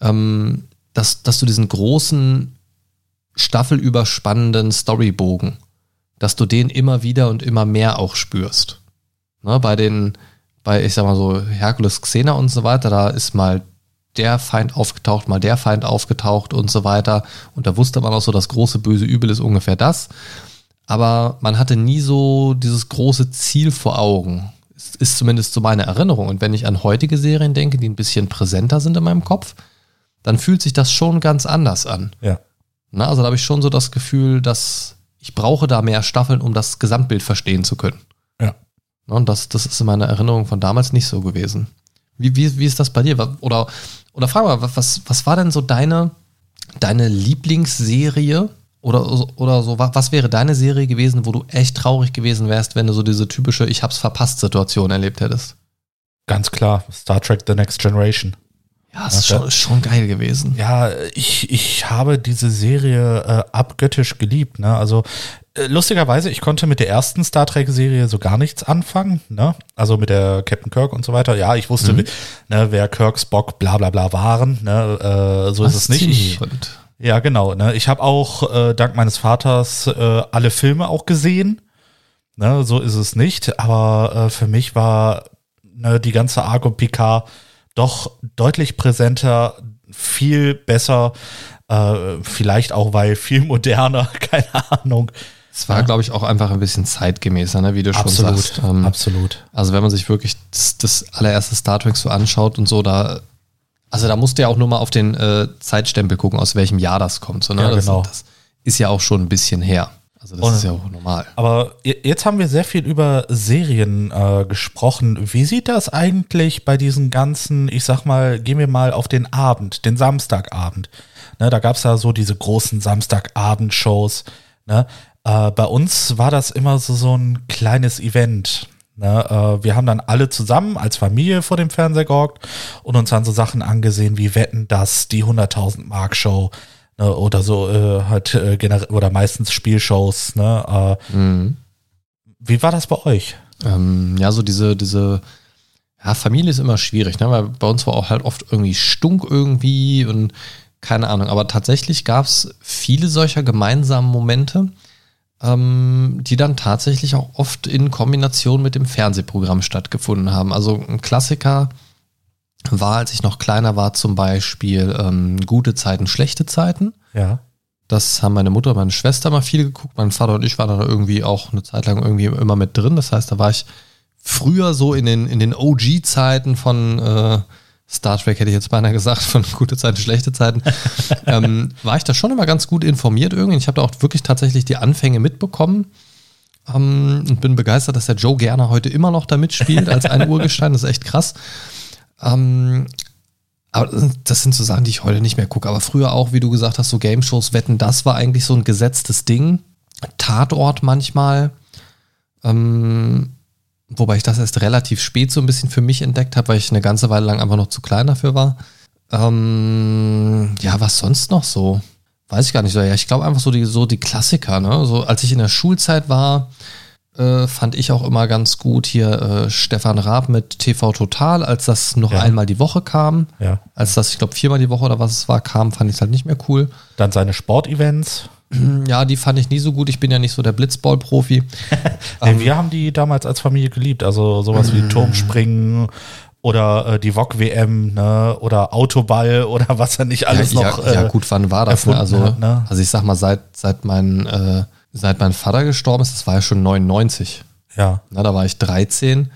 C: ähm, dass, dass du diesen großen, staffelüberspannenden Storybogen, dass du den immer wieder und immer mehr auch spürst. Ne, bei den, bei, ich sag mal so, Herkules Xena und so weiter, da ist mal der Feind aufgetaucht, mal der Feind aufgetaucht und so weiter. Und da wusste man auch so, das große böse Übel ist ungefähr das. Aber man hatte nie so dieses große Ziel vor Augen. Ist, ist zumindest so meine Erinnerung. Und wenn ich an heutige Serien denke, die ein bisschen präsenter sind in meinem Kopf, dann fühlt sich das schon ganz anders an.
A: Ja.
C: Na, also da habe ich schon so das Gefühl, dass ich brauche da mehr Staffeln, um das Gesamtbild verstehen zu können.
A: Ja.
C: Und das, das ist in meiner Erinnerung von damals nicht so gewesen. Wie, wie, wie ist das bei dir? Oder, oder frag mal, was, was war denn so deine, deine Lieblingsserie? Oder, oder so, wa- was wäre deine Serie gewesen, wo du echt traurig gewesen wärst, wenn du so diese typische Ich hab's verpasst Situation erlebt hättest?
A: Ganz klar. Star Trek The Next Generation.
C: Ja, ist
A: Ja,
C: schon, ist schon geil gewesen.
A: Ja, ich, ich habe diese Serie äh, abgöttisch geliebt. Ne? Also äh, lustigerweise, ich konnte mit der ersten Star Trek-Serie so gar nichts anfangen. Ne? Also mit der Captain Kirk und so weiter. Ja, ich wusste,
C: Mhm.
A: wie- ne, wer Kirk, Spock, bla bla bla waren. Ne? Äh, so ist es nicht. Ich. Ja, genau. Ne? Ich habe auch äh, dank meines Vaters äh, alle Filme auch gesehen. Ne? So ist es nicht. Aber äh, für mich war ne, die ganze und Picard doch deutlich präsenter, viel besser. Äh, vielleicht auch, weil viel moderner, keine Ahnung.
C: Es war, glaube ich, auch einfach ein bisschen zeitgemäßer, ne, wie du schon
A: Absolut,
C: sagst. Ähm,
A: absolut.
C: Also wenn man sich wirklich das, das allererste Star Trek so anschaut und so, da, also da musst du ja auch nur mal auf den äh, Zeitstempel gucken, aus welchem Jahr das kommt. So, ne?
A: Ja,
C: das,
A: genau.
C: das ist ja auch schon ein bisschen her. Also das
A: Und-
C: ist ja auch normal.
A: Aber je- jetzt haben wir sehr viel über Serien äh, gesprochen. Wie sieht das eigentlich bei diesen ganzen, ich sag mal, gehen wir mal auf den Abend, den Samstagabend. Ne, da gab's ja so diese großen Samstagabendshows. Ne? Äh, bei uns war das immer so, so ein kleines Event. Ne? Äh, wir haben dann alle zusammen als Familie vor dem Fernseher gehockt und uns dann so Sachen angesehen wie Wetten, das, die 100.000 Mark Show ne? oder so äh, halt äh, generell oder meistens Spielshows. Ne? Äh,
C: Mhm.
A: wie war das bei euch?
C: Ähm, ja, so diese, diese, ja, Familie ist immer schwierig, ne? weil bei uns war auch halt oft irgendwie Stunk irgendwie und keine Ahnung. Aber tatsächlich gab es viele solcher gemeinsamen Momente, ähm, die dann tatsächlich auch oft in Kombination mit dem Fernsehprogramm stattgefunden haben. Also ein Klassiker war, als ich noch kleiner war, zum Beispiel ähm, gute Zeiten, schlechte Zeiten.
A: Ja.
C: Das haben meine Mutter und meine Schwester mal viel geguckt. Mein Vater und ich waren da irgendwie auch eine Zeit lang irgendwie immer mit drin. Das heißt, da war ich früher so in den, in den OG-Zeiten von äh, Star Trek, hätte ich jetzt beinahe gesagt, von gute Zeiten, schlechte Zeiten, ähm, war ich da schon immer ganz gut informiert irgendwie. Ich habe da auch wirklich tatsächlich die Anfänge mitbekommen. Ähm, und bin begeistert, dass der Joe Gerner heute immer noch da mitspielt als ein Urgestein. Das ist echt krass. Ähm, aber das sind so Sachen, die ich heute nicht mehr gucke. Aber früher auch, wie du gesagt hast, so Game-Shows, Wetten, das war eigentlich so ein gesetztes Ding. Tatort manchmal. Ähm, wobei ich das erst relativ spät so ein bisschen für mich entdeckt habe, weil ich eine ganze Weile lang einfach noch zu klein dafür war. Ähm, ja, was sonst noch so? Weiß ich gar nicht so. Ja, ich glaube einfach so die, so die Klassiker, ne? So, als ich in der Schulzeit war, äh, fand ich auch immer ganz gut hier äh, Stefan Raab mit TV Total, als das noch
A: Ja.
C: einmal die Woche kam.
A: Ja.
C: Als das, ich glaube, viermal die Woche oder was es war, kam, fand ich es halt nicht mehr cool.
A: Dann seine Sportevents.
C: Ja, die fand ich nie so gut. Ich bin ja nicht so der Blitzball-Profi.
A: Nee, wir haben die damals als Familie geliebt. Also sowas wie Turmspringen oder äh, die VOG WM, ne, oder Autoball oder was er nicht alles
C: ja,
A: noch.
C: Ja, ja,
A: äh,
C: gut, wann war das? Ne? Also,
A: hat, ne?
C: also ich sag mal, seit, seit, mein, äh, seit mein Vater gestorben ist, das war ja schon 99.
A: ja,
C: Na, da war ich 13.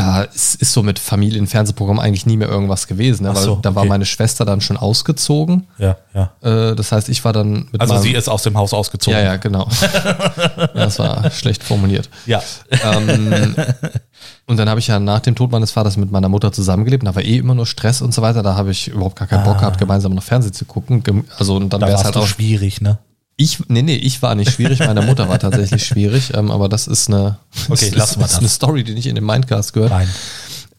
C: Da ist, ist so mit Familienfernsehprogramm eigentlich nie mehr irgendwas gewesen, ne? Weil
A: so,
C: da war
A: okay.
C: meine Schwester dann schon ausgezogen.
A: ja, ja.
C: Äh, das heißt, ich war dann mit
A: Also
C: meinem,
A: sie ist aus dem Haus ausgezogen.
C: Ja, ja, genau. ja, das war schlecht formuliert.
A: Ja.
C: ähm, und dann habe ich ja nach dem Tod meines Vaters mit meiner Mutter zusammengelebt. Da war eh immer nur Stress und so weiter. Da habe ich überhaupt gar keinen Bock gehabt, gemeinsam noch Fernsehen zu gucken. Also und dann
A: Ah. Da
C: wäre es halt auch.
A: schwierig, ne?
C: Ich, nee, nee, ich war nicht schwierig. Meine Mutter war tatsächlich schwierig. Ähm, aber das ist eine,
A: Okay,
C: das
A: lassen wir
C: ist,
A: das.
C: eine Story, die nicht in den Mindcast gehört.
A: Nein.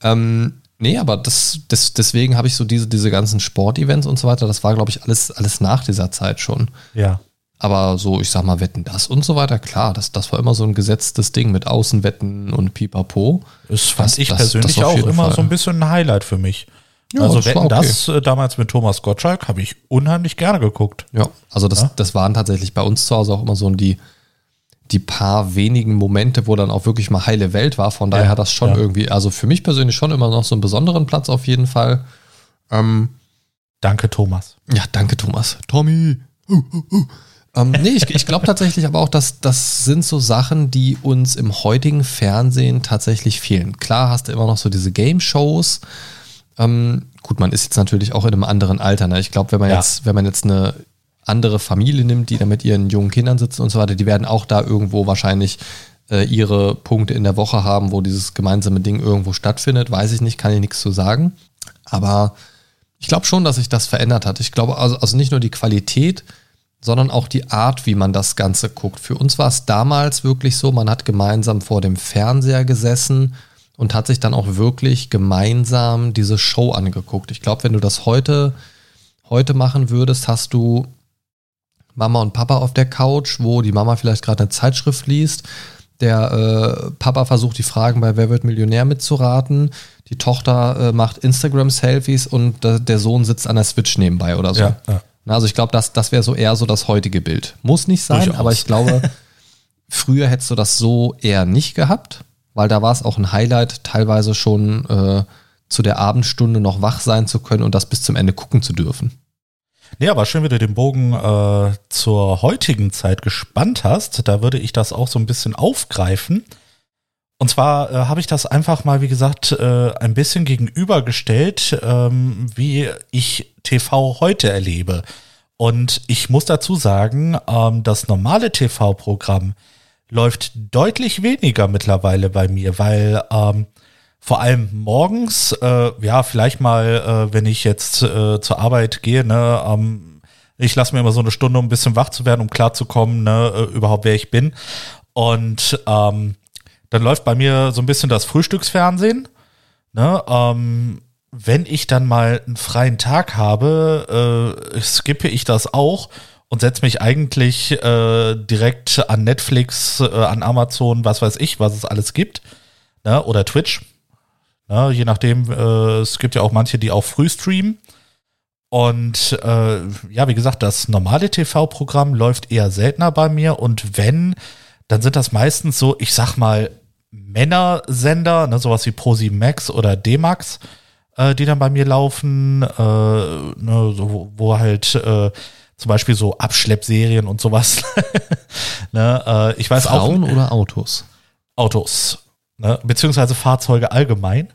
C: Ähm, nee, aber das, das, deswegen habe ich so diese, diese ganzen Sportevents und so weiter. Das war, glaube ich, alles, alles nach dieser Zeit schon.
A: Ja.
C: Aber so, ich sag mal, Wetten das und so weiter, klar, das, das war immer so ein gesetztes Ding mit Außenwetten und Pipapo.
A: Das fand
C: Das-
A: ich
C: das-
A: persönlich auch immer
C: Fall.
A: so ein bisschen ein Highlight für mich.
C: Ja,
A: also
C: das
A: Wetten,
C: okay.
A: das äh, damals mit Thomas Gottschalk habe ich unheimlich gerne geguckt.
C: Ja, also das, das waren tatsächlich bei uns zu Hause auch immer so die, die paar wenigen Momente, wo dann auch wirklich mal heile Welt war. Von daher
A: Ja,
C: hat das schon
A: ja.
C: irgendwie, also für mich persönlich schon immer noch so einen besonderen Platz auf jeden Fall. Ähm,
A: Danke, Thomas.
C: Ja, danke, Thomas. Tommy. Uh, uh, uh. Ähm, nee, ich, ich glaube tatsächlich aber auch, dass das sind so Sachen, die uns im heutigen Fernsehen tatsächlich fehlen. Klar hast du immer noch so diese Game-Shows. Ähm, gut, man ist jetzt natürlich auch in einem anderen Alter. Ne? Ich glaube, wenn man
A: Ja.
C: jetzt, wenn man jetzt eine andere Familie nimmt, die da mit ihren jungen Kindern sitzen und so weiter, die werden auch da irgendwo wahrscheinlich äh, ihre Punkte in der Woche haben, wo dieses gemeinsame Ding irgendwo stattfindet. Weiß ich nicht, kann ich nichts zu sagen. Aber ich glaube schon, dass sich das verändert hat. Ich glaube, also, also nicht nur die Qualität, sondern auch die Art, wie man das Ganze guckt. Für uns war es damals wirklich so, man hat gemeinsam vor dem Fernseher gesessen und hat sich dann auch wirklich gemeinsam diese Show angeguckt. Ich glaube, wenn du das heute, heute machen würdest, hast du Mama und Papa auf der Couch, wo die Mama vielleicht gerade eine Zeitschrift liest. Der äh, Papa versucht die Fragen bei Wer wird Millionär mitzuraten. Die Tochter äh, macht Instagram-Selfies und äh, der Sohn sitzt an der Switch nebenbei oder so.
A: Ja, ja.
C: Also ich glaube, das, das wäre so eher so das heutige Bild. Muss nicht sein,
A: Durchaus.
C: aber ich glaube, früher hättest du das so eher nicht gehabt, weil da war es auch ein Highlight, teilweise schon äh, zu der Abendstunde noch wach sein zu können und das bis zum Ende gucken zu dürfen.
A: Nee, aber schön, wie du den Bogen äh, zur heutigen Zeit gespannt hast. Da würde ich das auch so ein bisschen aufgreifen. Und zwar äh, habe ich das einfach mal, wie gesagt, äh, ein bisschen gegenübergestellt, ähm, wie ich TV heute erlebe. Und ich muss dazu sagen, ähm, das normale TV-Programm läuft deutlich weniger mittlerweile bei mir, weil ähm, vor allem morgens, äh, ja, vielleicht mal, äh, wenn ich jetzt äh, zur Arbeit gehe, ne, ähm, ich lasse mir immer so eine Stunde, um ein bisschen wach zu werden, um klarzukommen, ne, äh, überhaupt wer ich bin. Und ähm, dann läuft bei mir so ein bisschen das Frühstücksfernsehen. Ne, ähm, wenn ich dann mal einen freien Tag habe, äh, skippe ich das auch und setze mich eigentlich äh, direkt an Netflix, äh, an Amazon, was weiß ich, was es alles gibt. Ne, oder Twitch. Ne, je nachdem, äh, es gibt ja auch manche, die auch früh streamen. Und äh, ja, wie gesagt, das normale TV-Programm läuft eher seltener bei mir. Und wenn, dann sind das meistens so, ich sag mal, Männersender, ne, sowas wie Prosi Max oder D-Max, äh, die dann bei mir laufen, äh, ne, so, wo- wo halt zum Beispiel so Abschleppserien und sowas. ne, äh, ich weiß auch.
C: Frauen oder Autos?
A: Autos, ne, beziehungsweise Fahrzeuge allgemein.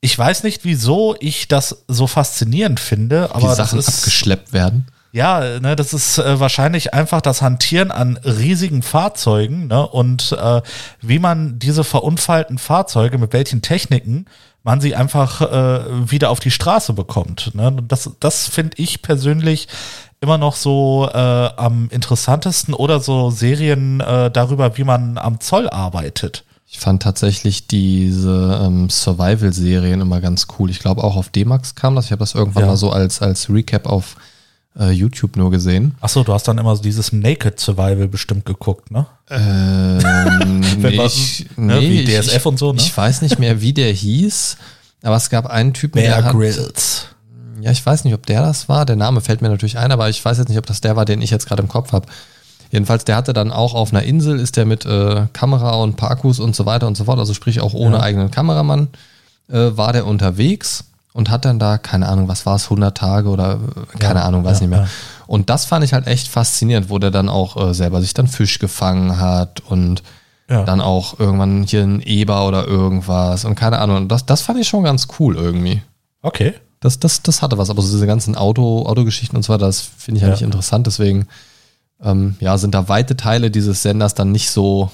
A: Ich weiß nicht, wieso ich das so faszinierend finde, aber
C: Wie Sachen
A: das ist,
C: abgeschleppt werden.
A: ja, ne, das ist äh, wahrscheinlich einfach das Hantieren an riesigen Fahrzeugen ne, und äh, wie man diese verunfallten Fahrzeuge, mit welchen Techniken man sie einfach äh, wieder auf die Straße bekommt. Ne? Das, das finde ich persönlich immer noch so äh, am interessantesten oder so Serien äh, darüber, wie man am Zoll arbeitet.
C: Ich fand tatsächlich diese ähm, Survival-Serien immer ganz cool. Ich glaube auch auf D-Max kam das. Ich habe das irgendwann
A: Ja.
C: mal so als, als Recap auf äh, YouTube nur gesehen.
A: Achso, du hast dann immer so dieses Naked Survival bestimmt geguckt, ne?
C: Ähm,
A: Wenn
C: nee, ich,
A: ne, wie
C: ich-
A: DSF
C: ich,
A: und so, ne?
C: Ich weiß nicht mehr, wie der hieß, aber es gab einen Typen,
A: Bear
C: der hat,
A: Grylls.
C: Ja, ich weiß nicht, ob der das war. Der Name fällt mir natürlich ein, aber ich weiß jetzt nicht, ob das der war, den ich jetzt gerade im Kopf habe. Jedenfalls, der hatte dann auch auf einer Insel, ist der mit äh, Kamera und Parkus und so weiter und so fort, also sprich auch ohne
A: Ja.
C: eigenen Kameramann, äh, war der unterwegs und hat dann da, keine Ahnung, was war es, 100 Tage oder äh, keine
A: Ja,
C: Ahnung, weiß
A: ja,
C: nicht mehr.
A: ja.
C: Und das fand ich halt echt faszinierend, wo der dann auch äh, selber sich dann Fisch gefangen hat und dann auch irgendwann hier ein Eber oder irgendwas und keine Ahnung. Und das, das fand ich schon ganz cool irgendwie.
A: Okay.
C: Das, das, das hatte was, aber so diese ganzen Auto, Autogeschichten und so weiter, das finde ich
A: Ja.
C: eigentlich interessant. Deswegen, ähm, ja, sind da weite Teile dieses Senders dann nicht so,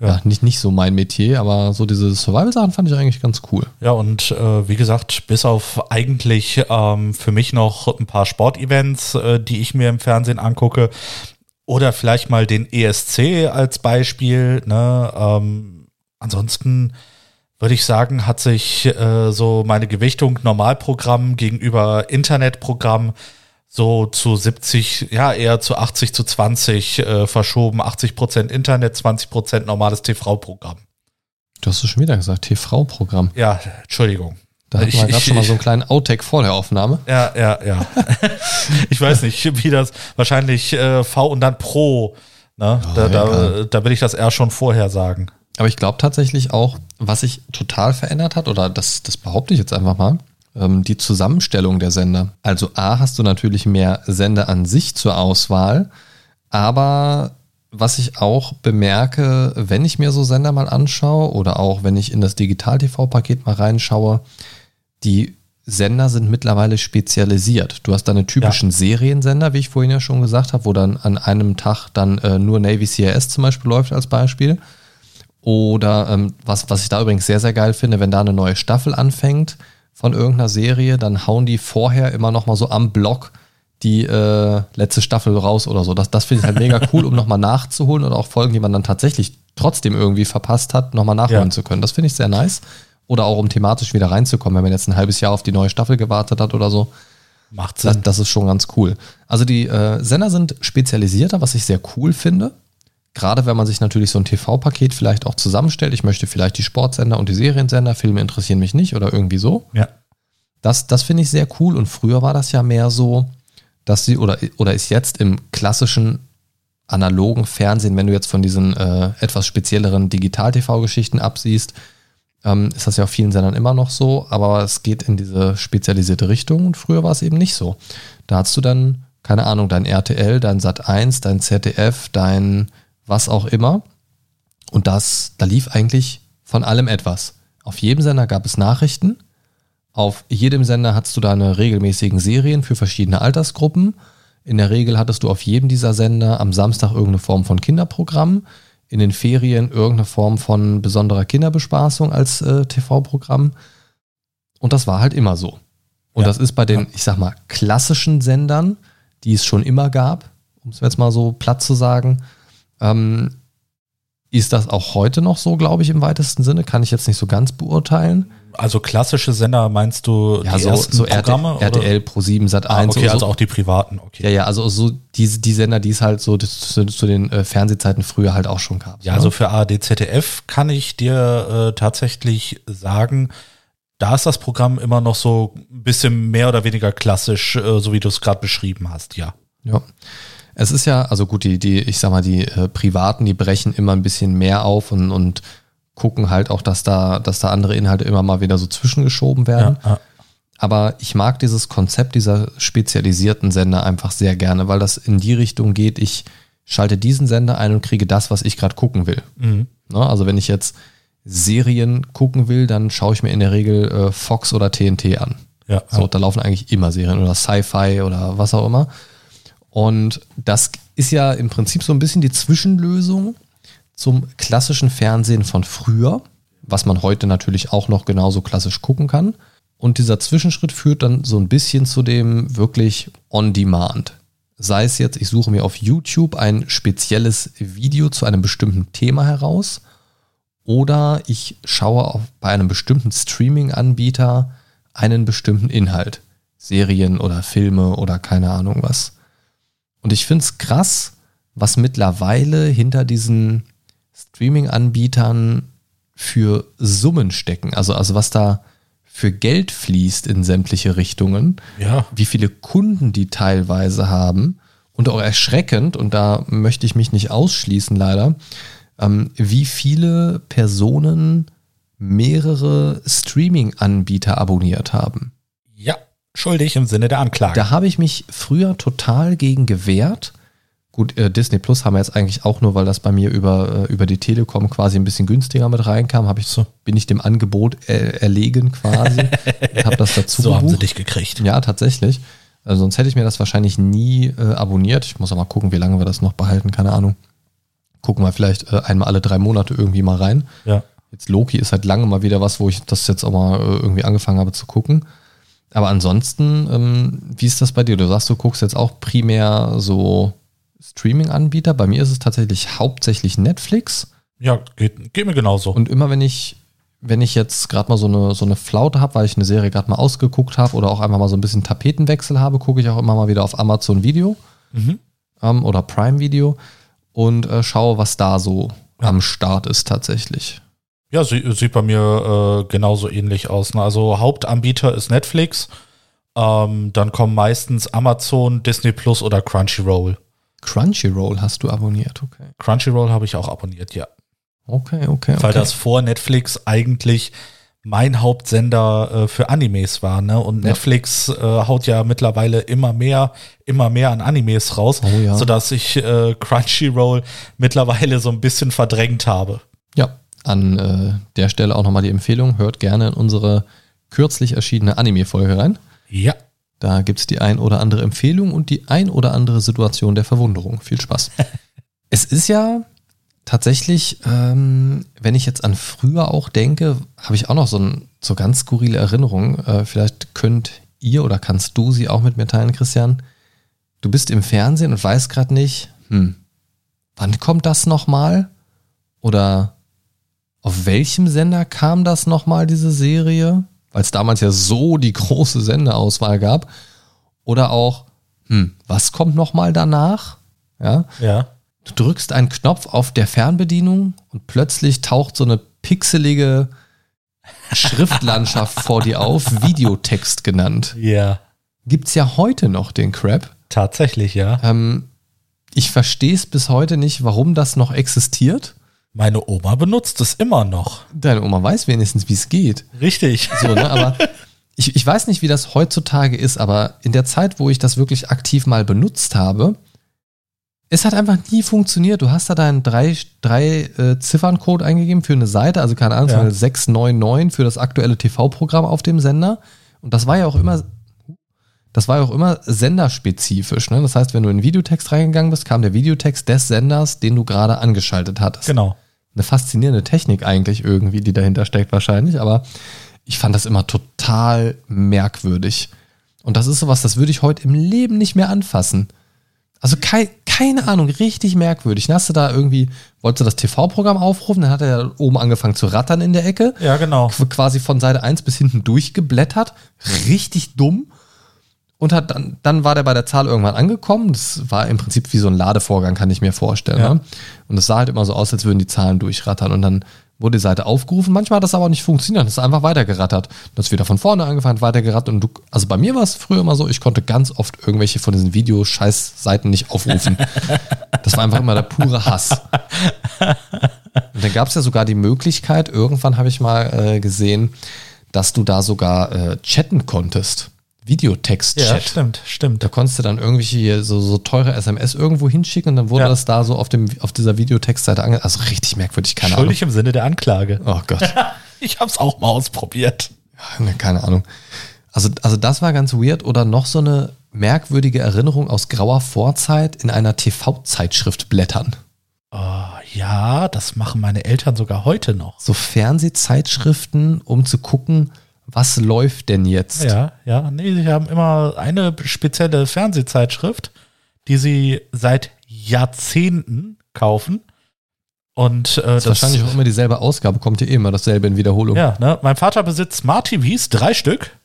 C: ja.
A: Ja.
C: nicht, nicht so mein Metier, aber so diese Survival-Sachen fand ich eigentlich ganz cool.
A: Ja, und äh, wie gesagt, bis auf eigentlich ähm, für mich noch ein paar Sportevents, äh, die ich mir im Fernsehen angucke, oder vielleicht mal den ESC als Beispiel. Ne? Ähm, ansonsten würde ich sagen, hat sich äh, so meine Gewichtung Normalprogramm gegenüber Internetprogramm so zu 70, ja eher zu 80 zu 20 äh, verschoben. 80 Prozent Internet, 20 Prozent normales TV-Programm.
C: Du hast es schon wieder gesagt, TV-Programm.
A: Ja, Entschuldigung.
C: Da hatten
A: Ich-
C: wir gerade schon mal so einen kleinen Outtake vor der Aufnahme.
A: Ja, ja, ja. ich weiß nicht, wie das wahrscheinlich äh, V und dann Pro. Ne? da, da,
C: egal.
A: da will ich das eher schon vorher sagen.
C: Aber ich glaube tatsächlich auch, was sich total verändert hat, oder das, das behaupte ich jetzt einfach mal, ähm, die Zusammenstellung der Sender. Also A, hast du natürlich mehr Sender an sich zur Auswahl, aber was ich auch bemerke, wenn ich mir so Sender mal anschaue oder auch wenn ich in das Digital-TV-Paket mal reinschaue, die Sender sind mittlerweile spezialisiert. Du hast deine typischen Seriensender, wie ich vorhin ja schon gesagt habe, wo dann an einem Tag dann äh, nur Navy CRS zum Beispiel läuft als Beispiel. Oder ähm, was, was ich da übrigens sehr, sehr geil finde, wenn da eine neue Staffel anfängt von irgendeiner Serie, dann hauen die vorher immer noch mal so am Block die äh, letzte Staffel raus oder so. Das, das finde ich halt mega cool, um nochmal nachzuholen oder auch Folgen, die man dann tatsächlich trotzdem irgendwie verpasst hat, nochmal nachholen
A: Ja.
C: zu können. Das finde ich sehr nice. Oder auch um thematisch wieder reinzukommen, wenn man jetzt ein halbes Jahr auf die neue Staffel gewartet hat oder so.
A: Macht
C: Das,
A: Sinn.
C: das ist schon ganz cool. Also die äh, Sender sind spezialisierter, was ich sehr cool finde. Gerade wenn man sich natürlich so ein TV-Paket vielleicht auch zusammenstellt. Ich möchte vielleicht die Sportsender und die Seriensender, Filme interessieren mich nicht oder irgendwie so.
A: Ja.
C: Das, das finde ich sehr cool. Und früher war das ja mehr so, dass sie, oder, oder ist jetzt im klassischen analogen Fernsehen, wenn du jetzt von diesen äh, etwas spezielleren Digital-TV-Geschichten absiehst, ähm, ist das ja auf vielen Sendern immer noch so, aber es geht in diese spezialisierte Richtung und früher war es eben nicht so. Da hast du dann, keine Ahnung, dein RTL, dein Sat1, dein ZDF, dein was auch immer. Und das, da lief eigentlich von allem etwas. Auf jedem Sender gab es Nachrichten. Auf jedem Sender hattest du deine regelmäßigen Serien für verschiedene Altersgruppen. In der Regel hattest du auf jedem dieser Sender am Samstag irgendeine Form von Kinderprogramm. In den Ferien irgendeine Form von besonderer Kinderbespaßung als äh, TV-Programm. Und das war halt immer so. Und
A: Ja.
C: das ist bei den, ich sag mal, klassischen Sendern, die es schon immer gab, um es jetzt mal so platt zu sagen, ähm, ist das auch heute noch so, glaube ich, im weitesten Sinne? Kann ich jetzt nicht so ganz beurteilen.
A: Also klassische Sender meinst du
C: Ja,
A: die
C: so,
A: ersten
C: so
A: Programme?
C: RTL, RTL Pro 7 Sat 1.
A: Ah, okay,
C: so,
A: also auch die privaten, okay.
C: ja, ja, also so diese die Sender, die es halt so zu, zu den äh, Fernsehzeiten früher halt auch schon gab.
A: Ja,
C: ne?
A: also für ARD, ZDF kann ich dir äh, tatsächlich sagen, da ist das Programm immer noch so ein bisschen mehr oder weniger klassisch, äh, so wie du es gerade beschrieben hast, ja.
C: Ja. Es ist ja, also gut, die, die, ich sag mal, die äh, Privaten, die brechen immer ein bisschen mehr auf und, und gucken halt auch, dass da, dass da andere Inhalte immer mal wieder so zwischengeschoben werden.
A: ja, ja.
C: Aber ich mag dieses Konzept dieser spezialisierten Sender einfach sehr gerne, weil das in die Richtung geht, ich schalte diesen Sender ein und kriege das, was ich gerade gucken will.
A: Mhm.
C: Ne? Also wenn ich jetzt Serien gucken will, dann schaue ich mir in der Regel äh, Fox oder TNT an.
A: Ja,
C: So, da laufen eigentlich immer Serien oder Sci-Fi oder was auch immer. Und das ist ja im Prinzip so ein bisschen die Zwischenlösung zum klassischen Fernsehen von früher, was man heute natürlich auch noch genauso klassisch gucken kann. Und dieser Zwischenschritt führt dann so ein bisschen zu dem wirklich On-Demand. Sei es jetzt, ich suche mir auf YouTube ein spezielles Video zu einem bestimmten Thema heraus oder ich schaue auf, bei einem bestimmten Streaming-Anbieter einen bestimmten Inhalt. Serien oder Filme oder keine Ahnung was. Und ich finde es krass, was mittlerweile hinter diesen Streaming-Anbietern für Summen stecken. Also, also was da für Geld fließt in sämtliche Richtungen
A: ja.
C: wie viele Kunden die teilweise haben und auch erschreckend, und da möchte ich mich nicht ausschließen leider, ähm, wie viele Personen mehrere Streaming-Anbieter abonniert haben.
A: Schuldig im Sinne der Anklage.
C: Da habe ich mich früher total gegen gewehrt. Gut, äh, Disney Plus haben wir jetzt eigentlich auch nur, weil das bei mir über, äh, über die Telekom quasi ein bisschen günstiger mit reinkam, habe ich so, bin ich dem Angebot äh, erlegen quasi und habe das dazu
A: so haben sie
C: gebucht.
A: dich gekriegt.
C: Ja, tatsächlich. Also sonst hätte ich mir das wahrscheinlich nie äh, abonniert. Ich muss aber mal gucken, wie lange wir das noch behalten, keine Ahnung. Gucken wir vielleicht äh, einmal alle drei Monate irgendwie mal rein.
A: Ja.
C: Jetzt Loki ist halt lange mal wieder was, wo ich das jetzt auch mal äh, irgendwie angefangen habe zu gucken. Aber ansonsten, ähm, wie ist das bei dir? Du sagst, du guckst jetzt auch primär so Streaming-Anbieter. Bei mir ist es tatsächlich hauptsächlich Netflix.
A: Ja, geht, geht mir genauso.
C: Und immer wenn ich, wenn ich jetzt gerade mal so eine, so eine Flaute habe, weil ich eine Serie gerade mal ausgeguckt habe oder auch einfach mal so ein bisschen Tapetenwechsel habe, gucke ich auch immer mal wieder auf Amazon Video
A: Mhm.
C: ähm, oder Prime Video und äh, schaue, was da so am Start ist tatsächlich.
A: Ja, sie, sieht bei mir äh, genauso ähnlich aus. Ne? Also Hauptanbieter ist Netflix. Ähm, dann kommen meistens Amazon, Disney Plus oder Crunchyroll.
C: Crunchyroll hast du abonniert, okay.
A: Crunchyroll habe ich auch abonniert, ja.
C: Okay, okay,
A: Weil
C: okay.
A: das vor Netflix eigentlich mein Hauptsender äh, für Animes war, ne? Und
C: Ja.
A: Netflix äh, haut ja mittlerweile immer mehr, immer mehr an Animes raus,
C: Oh ja.
A: sodass ich äh, Crunchyroll mittlerweile so ein bisschen verdrängt habe.
C: Ja, an äh, der Stelle auch nochmal die Empfehlung, hört gerne in unsere kürzlich erschienene Anime-Folge rein.
A: Ja.
C: Da gibt es die ein oder andere Empfehlung und die ein oder andere Situation der Verwunderung. Viel Spaß. es ist ja tatsächlich, ähm, wenn ich jetzt an früher auch denke, habe ich auch noch so, ein, so ganz skurrile Erinnerungen. Äh, vielleicht könnt ihr oder kannst du sie auch mit mir teilen, Christian. Du bist im Fernsehen und weißt gerade nicht, hm, wann kommt das nochmal? Oder auf welchem Sender kam das nochmal, diese Serie? Weil es damals ja so die große Senderauswahl gab. Oder auch, hm, was kommt nochmal danach? Ja,
A: Ja.
C: du drückst einen Knopf auf der Fernbedienung und plötzlich taucht so eine pixelige Schriftlandschaft vor dir auf, Videotext genannt.
A: Ja.
C: Gibt's ja heute noch den Crap.
A: Tatsächlich, ja.
C: Ähm, ich verstehe es bis heute nicht, warum das noch existiert.
A: Meine Oma benutzt es immer noch.
C: Deine Oma weiß wenigstens, wie es geht.
A: Richtig.
C: So, ne? Aber ich, ich weiß nicht, wie das heutzutage ist, aber in der Zeit, wo ich das wirklich aktiv mal benutzt habe, es hat einfach nie funktioniert. Du hast da deinen drei, drei äh, Zifferncode eingegeben für eine Seite, also keine Ahnung,
A: Ja.
C: zum Beispiel 699 für das aktuelle TV-Programm auf dem Sender. Und das war ja auch immer, das war ja auch immer senderspezifisch. Ne? Das heißt, wenn du in Videotext reingegangen bist, kam der Videotext des Senders, den du gerade angeschaltet hattest
A: Genau.
C: Eine faszinierende Technik eigentlich irgendwie, die dahinter steckt wahrscheinlich, aber ich fand das immer total merkwürdig. Und das ist sowas, das würde ich heute im Leben nicht mehr anfassen. Also kei keine Ahnung, richtig merkwürdig. Dann hast du da irgendwie, wolltest du das TV-Programm aufrufen, dann hat er ja oben angefangen zu rattern in der Ecke,
A: Ja, genau.
C: qu- quasi von Seite 1 bis hinten durchgeblättert, richtig dumm. Und hat dann, dann war der bei der Zahl irgendwann angekommen. Das war im Prinzip wie so ein Ladevorgang, kann ich mir vorstellen.
A: Ja.
C: Ne? Und es sah halt immer so aus, als würden die Zahlen durchrattern. Und dann wurde die Seite aufgerufen. Manchmal hat das aber auch nicht funktioniert. Das ist einfach weitergerattert. Das ist wieder von vorne angefangen, weitergerattert. Und du, also bei mir war es früher immer so, ich konnte ganz oft irgendwelche von diesen Videoscheiß-Seiten nicht aufrufen. das war einfach immer der pure Hass. Und dann gab es ja sogar die Möglichkeit, irgendwann habe ich mal äh, gesehen, dass du da sogar äh, chatten konntest. Videotext-Chat.
A: Ja, stimmt, stimmt.
C: Da konntest du dann irgendwelche so, so teure SMS irgendwo hinschicken und dann wurde
A: Ja.
C: das da so auf, dem, auf dieser Videotextseite ange... Also richtig merkwürdig, keine
A: Schuldig im Sinne der Anklage.
C: Ahnung. Oh Gott,
A: Ich hab's auch mal ausprobiert.
C: ne, keine Ahnung. Also, also das war ganz weird. Oder noch so eine merkwürdige Erinnerung aus grauer Vorzeit in einer TV-Zeitschrift blättern.
A: Oh, ja, das machen meine Eltern sogar heute noch.
C: So Fernsehzeitschriften, um zu gucken, was läuft denn jetzt?
A: Ja, ja. Nee, sie haben immer eine spezielle Fernsehzeitschrift, die sie seit Jahrzehnten kaufen. Und äh,
C: Das ist wahrscheinlich auch immer dieselbe Ausgabe, kommt hier eh immer dasselbe in Wiederholung.
A: Ja, ne? Mein Vater besitzt Smart TVs, drei Stück.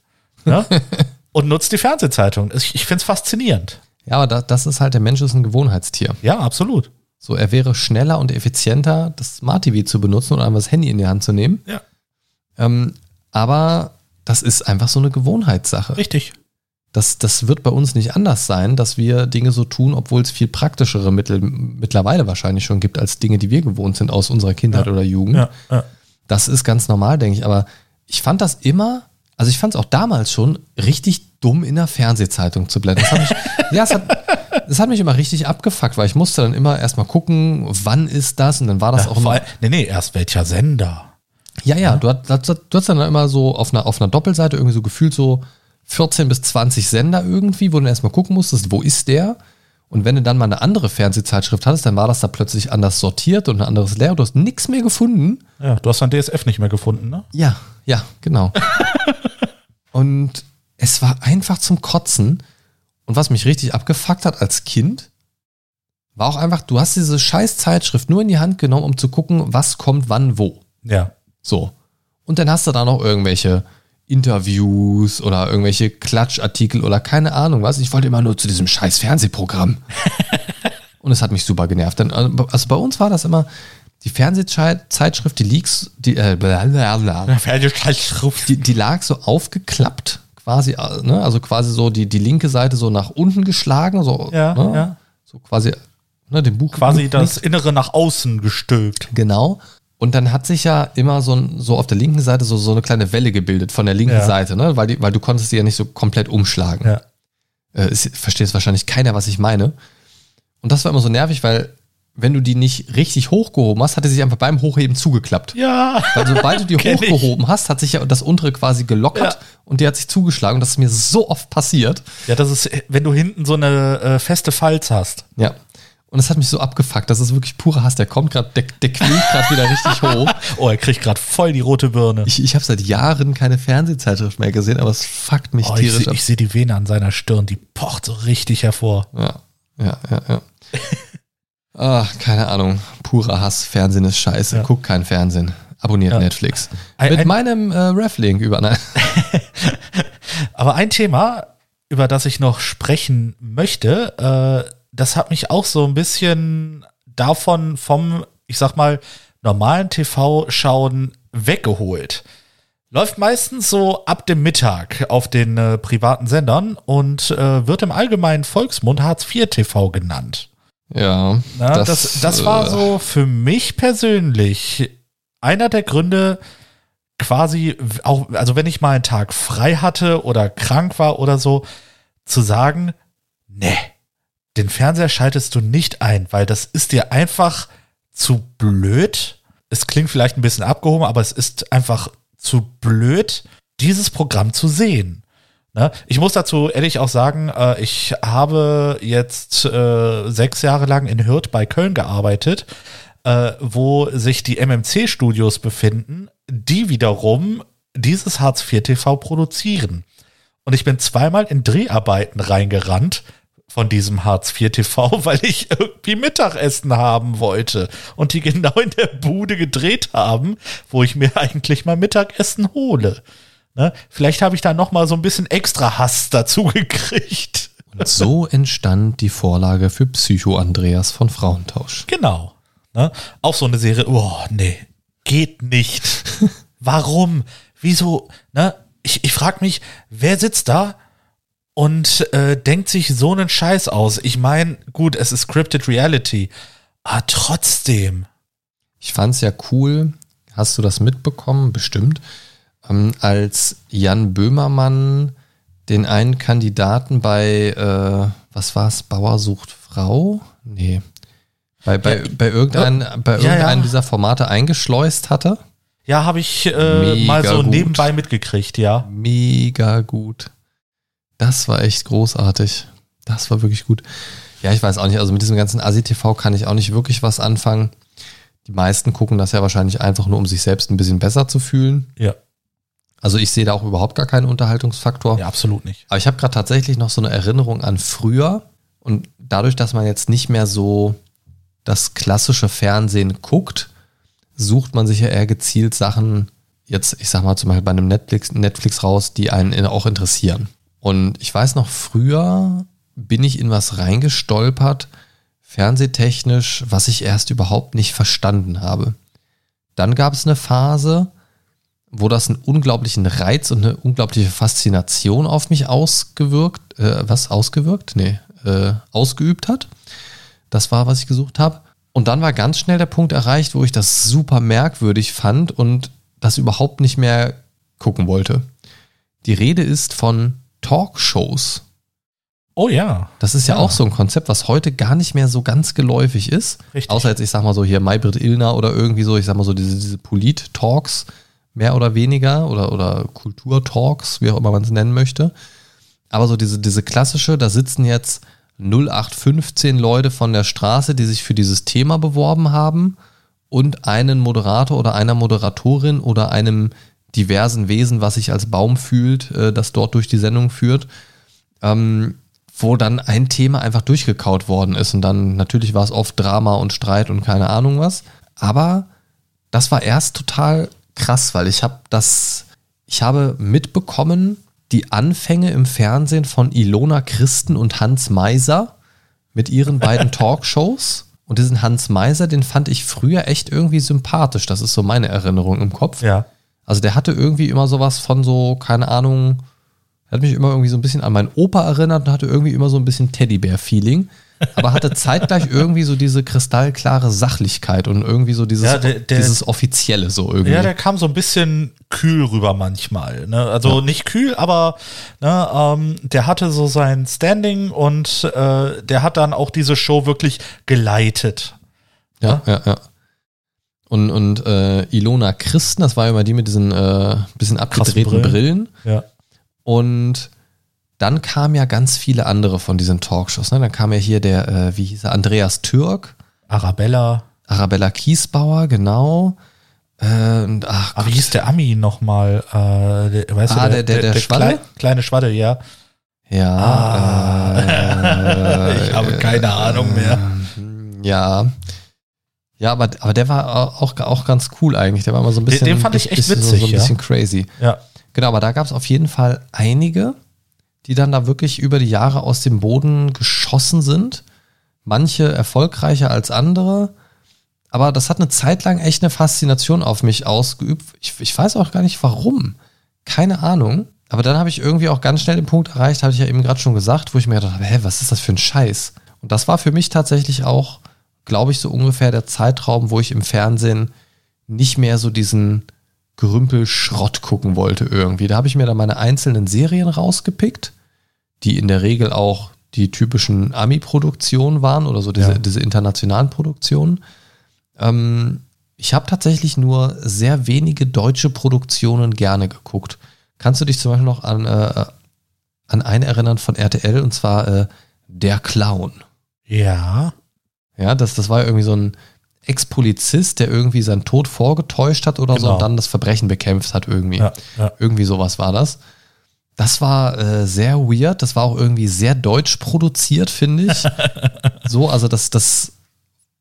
A: Ne? und nutzt die Fernsehzeitung. Ich, ich finde es faszinierend.
C: Ja, aber da, das ist halt, der Mensch ist ein Gewohnheitstier.
A: Ja, absolut.
C: So, er wäre schneller und effizienter, das Smart TV zu benutzen oder einfach das Handy in die Hand zu nehmen.
A: Ja.
C: Ähm, aber das ist einfach so eine Gewohnheitssache.
A: Richtig.
C: Das, das wird bei uns nicht anders sein, dass wir Dinge so tun, obwohl es viel praktischere Mittel mittlerweile wahrscheinlich schon gibt, als Dinge, die wir gewohnt sind aus unserer Kindheit
A: Ja.
C: oder Jugend.
A: Ja, ja.
C: Das ist ganz normal, denke ich. Aber ich fand das immer, also ich fand es auch damals schon richtig dumm, in der Fernsehzeitung zu blättern. Das hat mich, ja, es hat, das hat mich immer richtig abgefuckt, weil ich musste dann immer erstmal gucken, wann ist das und dann war das auch immer.
A: nee, nee, erst welcher Sender.
C: Ja, ja, du, hast, du hast dann immer so auf einer, auf einer Doppelseite irgendwie so gefühlt so 14 bis 20 Sender irgendwie, wo du erstmal gucken musstest, wo ist der? Und wenn du dann mal eine andere Fernsehzeitschrift hattest, dann war das da plötzlich anders sortiert und ein anderes Layout. Du hast nichts mehr gefunden.
A: Ja, du hast dann DSF nicht mehr gefunden, ne?
C: Ja, ja, genau. und es war einfach zum Kotzen. Und was mich richtig abgefuckt hat als Kind, war auch einfach, du hast diese scheiß Zeitschrift nur in die Hand genommen, um zu gucken, was kommt wann wo.
A: Ja.
C: So. Und dann hast du da noch irgendwelche Interviews oder irgendwelche Klatschartikel oder keine Ahnung was. Ich wollte immer nur zu diesem scheiß Fernsehprogramm. Und es hat mich super genervt. Denn, also bei uns war das immer die Fernsehzeitschrift, die Leaks, die, äh, blablabla,
A: Fernsehzeitschrift.
C: die, die lag so aufgeklappt, quasi, äh, ne? also quasi so die, die linke Seite so nach unten geschlagen, so,
A: Ja,
C: ne?
A: ja.
C: so quasi ne, dem Buch
A: Quasi
C: Buch-
A: das Innere nach außen gestülpt.
C: Genau. Und dann hat sich ja immer so, ein, so auf der linken Seite so, so eine kleine Welle gebildet von der linken
A: Ja.
C: Seite, ne? weil, die, weil du konntest die ja nicht so komplett umschlagen.
A: Ja.
C: Äh, es versteht wahrscheinlich keiner, was ich meine. Und das war immer so nervig, weil wenn du die nicht richtig hochgehoben hast, hat die sich einfach beim Hochheben zugeklappt.
A: Ja.
C: Weil sobald du die
A: Kenn ich.
C: hochgehoben hast, hat sich ja das untere quasi gelockert
A: Ja.
C: und die hat sich zugeschlagen. Und das ist mir so oft passiert.
A: Ja, das ist, wenn du hinten so eine äh, feste Falz hast.
C: Ja. Und das hat mich so abgefuckt. Das ist wirklich purer Hass. Der kommt gerade, der, der quillt gerade wieder richtig hoch.
A: Oh, er kriegt gerade voll die rote Birne.
C: Ich, ich habe seit Jahren keine Fernsehzeitschrift mehr gesehen, aber es fuckt mich
A: Oh, ich
C: tierisch
A: sehe
C: ab.
A: seh die Vene an seiner Stirn, die pocht so richtig hervor.
C: Ja, ja, ja, ja. Ach, keine Ahnung. Purer Hass. Fernsehen ist scheiße.
A: Ja.
C: Guckt kein Fernsehen. Abonniert
A: Ja.
C: Netflix.
A: Ein-
C: Mit
A: ein-
C: meinem äh, Reflink über. Nein.
A: Aber ein Thema, über das ich noch sprechen möchte, äh, das hat mich auch so ein bisschen davon vom, ich sag mal, normalen TV-Schauen weggeholt. Läuft meistens so ab dem Mittag auf den äh, privaten Sendern und äh, wird im allgemeinen Volksmund Hartz IV TV genannt.
C: Ja.
A: Na, das, das, war
C: äh,
A: so für mich persönlich einer der Gründe, quasi auch, also wenn ich mal einen Tag frei hatte oder krank war oder so, zu sagen, nee, den Fernseher schaltest du nicht ein, weil das ist dir einfach zu blöd. Es klingt vielleicht ein bisschen abgehoben, aber es ist einfach zu blöd, dieses Programm zu sehen. Ne? Ich muss dazu ehrlich auch sagen, äh, ich habe jetzt äh, sechs Jahre lang in Hürth bei Köln gearbeitet, äh, wo sich die MMC-Studios befinden, die wiederum dieses Hartz IV TV produzieren. Und ich bin zweimal in Dreharbeiten reingerannt von diesem Hartz IV TV, weil ich irgendwie Mittagessen haben wollte und die genau in der Bude gedreht haben, wo ich mir eigentlich mal Mittagessen hole. Ne? Vielleicht habe ich da noch mal so ein bisschen extra Hass dazu gekriegt.
C: Und so entstand die Vorlage für Psycho Andreas von Frauentausch.
A: Genau. Ne? Auch so eine Serie, oh, nee, geht nicht. Warum? Wieso? Ne? Ich, ich frage mich, wer sitzt da und äh, denkt sich so einen Scheiß aus? Ich meine, gut, es ist Scripted Reality, aber trotzdem.
C: Ich fand's ja cool. Hast du das mitbekommen? Bestimmt. Ähm, als Jan Böhmermann den einen Kandidaten bei, äh, was war's, Bauer sucht Frau? Nee. Bei, bei,
A: Ja.
C: bei irgendeinem, bei
A: Ja,
C: irgendeinem
A: ja.
C: dieser Formate eingeschleust hatte.
A: Ja, habe ich äh, mal so
C: gut.
A: nebenbei mitgekriegt, ja.
C: Mega gut. Das war echt großartig. Das war wirklich gut. Ja, ich weiß auch nicht, also mit diesem ganzen Asi-TV kann ich auch nicht wirklich was anfangen. Die meisten gucken das ja wahrscheinlich einfach nur, um sich selbst ein bisschen besser zu fühlen.
A: Ja,
C: Also ich sehe da auch überhaupt gar keinen Unterhaltungsfaktor.
A: ja absolut nicht.
C: Aber ich habe gerade tatsächlich noch so eine Erinnerung an früher. Und dadurch, dass man jetzt nicht mehr so das klassische Fernsehen guckt, sucht man sich ja eher gezielt Sachen, jetzt, ich sag mal zum Beispiel bei einem Netflix, Netflix raus, die einen in- auch interessieren. Und ich weiß noch, früher bin ich in was reingestolpert, fernsehtechnisch, was ich erst überhaupt nicht verstanden habe. Dann gab es eine Phase, wo das einen unglaublichen Reiz und eine unglaubliche Faszination auf mich ausgewirkt, äh, was ausgewirkt? Nee, äh, ausgeübt hat. Das war, was ich gesucht habe. Und dann war ganz schnell der Punkt erreicht, wo ich das super merkwürdig fand und das überhaupt nicht mehr gucken wollte. Die Rede ist von Talkshows.
A: Oh ja.
C: Das ist ja,
A: Ja.
C: auch so ein Konzept, was heute gar nicht mehr so ganz geläufig ist.
A: Richtig.
C: Außer jetzt, ich sag mal so hier Maybrit Illner oder irgendwie so, ich sag mal so diese, diese Polit-Talks, mehr oder weniger, oder, oder Kultur-Talks, wie auch immer man es nennen möchte. Aber so diese, diese klassische, da sitzen jetzt 0815 Leute von der Straße, die sich für dieses Thema beworben haben und einen Moderator oder einer Moderatorin oder einem diversen Wesen, was sich als Baum fühlt, äh, das dort durch die Sendung führt, ähm, wo dann ein Thema einfach durchgekaut worden ist. Und dann natürlich war es oft Drama und Streit und keine Ahnung was. Aber das war erst total krass, weil ich habe das, ich habe mitbekommen, die Anfänge im Fernsehen von Ilona Christen und Hans Meiser mit ihren beiden Talkshows. Und diesen Hans Meiser, den fand ich früher echt irgendwie sympathisch. Das ist so meine Erinnerung im Kopf.
A: Ja.
C: Also der hatte irgendwie immer sowas von so, keine Ahnung, er hat mich immer irgendwie so ein bisschen an meinen Opa erinnert und hatte irgendwie immer so ein bisschen Teddybär-Feeling. Aber hatte zeitgleich irgendwie so diese kristallklare Sachlichkeit und irgendwie so dieses,
A: Ja, der- der-
C: dieses Offizielle so irgendwie.
A: Ja, der kam so ein bisschen kühl rüber manchmal. Ne? Also nicht kühl, aber ne, ähm, der hatte so sein Standing und äh, der hat dann auch diese Show wirklich geleitet.
C: Ja, ja, ja. Und, und äh, Ilona Christen, das war ja immer die mit diesen äh, bisschen abgedrehten
A: Brillen.
C: Brillen.
A: Ja.
C: Und dann kamen ja ganz viele andere von diesen Talkshows. Ne? Dann kam ja hier der, äh, wie hieß er, Andreas Türk,
A: Arabella.
C: Arabella Kiesbauer, genau. Äh, und, ach,
A: Aber wie hieß der Ami nochmal? Äh, der, weißt
C: Ah,
A: du,
C: der- der- der Schwadde?
A: Klei, kleine Schwadde, ja.
C: ja. äh,
A: ich habe keine Ahnung mehr.
C: Ja. Ja, aber, aber der war auch, auch ganz cool eigentlich. Der war immer so ein
A: Den-
C: bisschen.
A: den fand ich echt
C: bisschen,
A: witzig,
C: So ein
A: ja.
C: bisschen crazy.
A: Ja.
C: Genau, aber da gab es auf jeden Fall einige, die dann da wirklich über die Jahre aus dem Boden geschossen sind. Manche erfolgreicher als andere. Aber das hat eine Zeit lang echt eine Faszination auf mich ausgeübt. Ich, ich weiß auch gar nicht warum. Keine Ahnung. Aber dann habe ich irgendwie auch ganz schnell den Punkt erreicht, habe ich ja eben gerade schon gesagt, wo ich mir gedacht habe, hä, was ist das für ein Scheiß? Und das war für mich tatsächlich auch, glaube ich, so ungefähr der Zeitraum, wo ich im Fernsehen nicht mehr so diesen Gerümpel-Schrott gucken wollte irgendwie. Da habe ich mir dann meine einzelnen Serien rausgepickt, die in der Regel auch die typischen Ami-Produktionen waren oder so diese,
A: Ja.
C: diese internationalen Produktionen. Ähm, ich habe tatsächlich nur sehr wenige deutsche Produktionen gerne geguckt. Kannst du dich zum Beispiel noch an, äh, an einen erinnern von RTL und zwar äh, Der Clown?
A: Ja.
C: Ja, das, das war irgendwie so ein Ex-Polizist, der irgendwie seinen Tod vorgetäuscht hat oder so
A: Genau.
C: und dann das Verbrechen bekämpft hat irgendwie.
A: Ja, ja.
C: Irgendwie sowas war das. Das war äh, sehr weird. Das war auch irgendwie sehr deutsch produziert, finde ich. so, also das, das,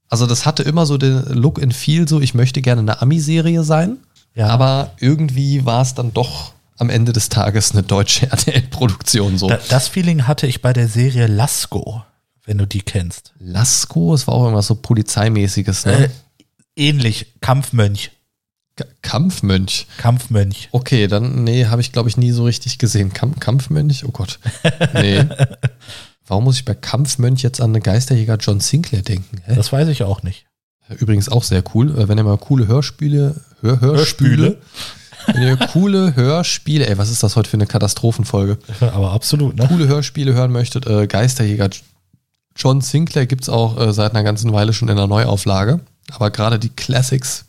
C: also das hatte immer so den Look and Feel, so ich möchte gerne eine Ami-Serie sein.
A: Ja.
C: Aber irgendwie war es dann doch am Ende des Tages eine deutsche RTL-Produktion so.
A: Da, das Feeling hatte ich bei der Serie Lasko, wenn du die kennst.
C: Lasko, es war auch irgendwas so polizeimäßiges, ne?
A: Äh, ähnlich, Kampfmönch.
C: K- Kampfmönch.
A: Kampfmönch.
C: Okay, dann, nee, habe ich, glaube ich, nie so richtig gesehen. Kamp Kampfmönch? Oh Gott. Nee. Warum muss ich bei Kampfmönch jetzt an den Geisterjäger John Sinclair denken? Hä?
A: Das weiß ich auch nicht.
C: Übrigens auch sehr cool. Äh, Wenn ihr mal coole Hörspiele, Hör Hörspiele, wenn ihr coole Hörspiele, ey, was ist das heute für eine Katastrophenfolge?
A: Aber absolut, ne?
C: Coole Hörspiele hören möchtet, äh, Geisterjäger John Sinclair gibt's auch äh, seit einer ganzen Weile schon in der Neuauflage. Aber gerade die Classics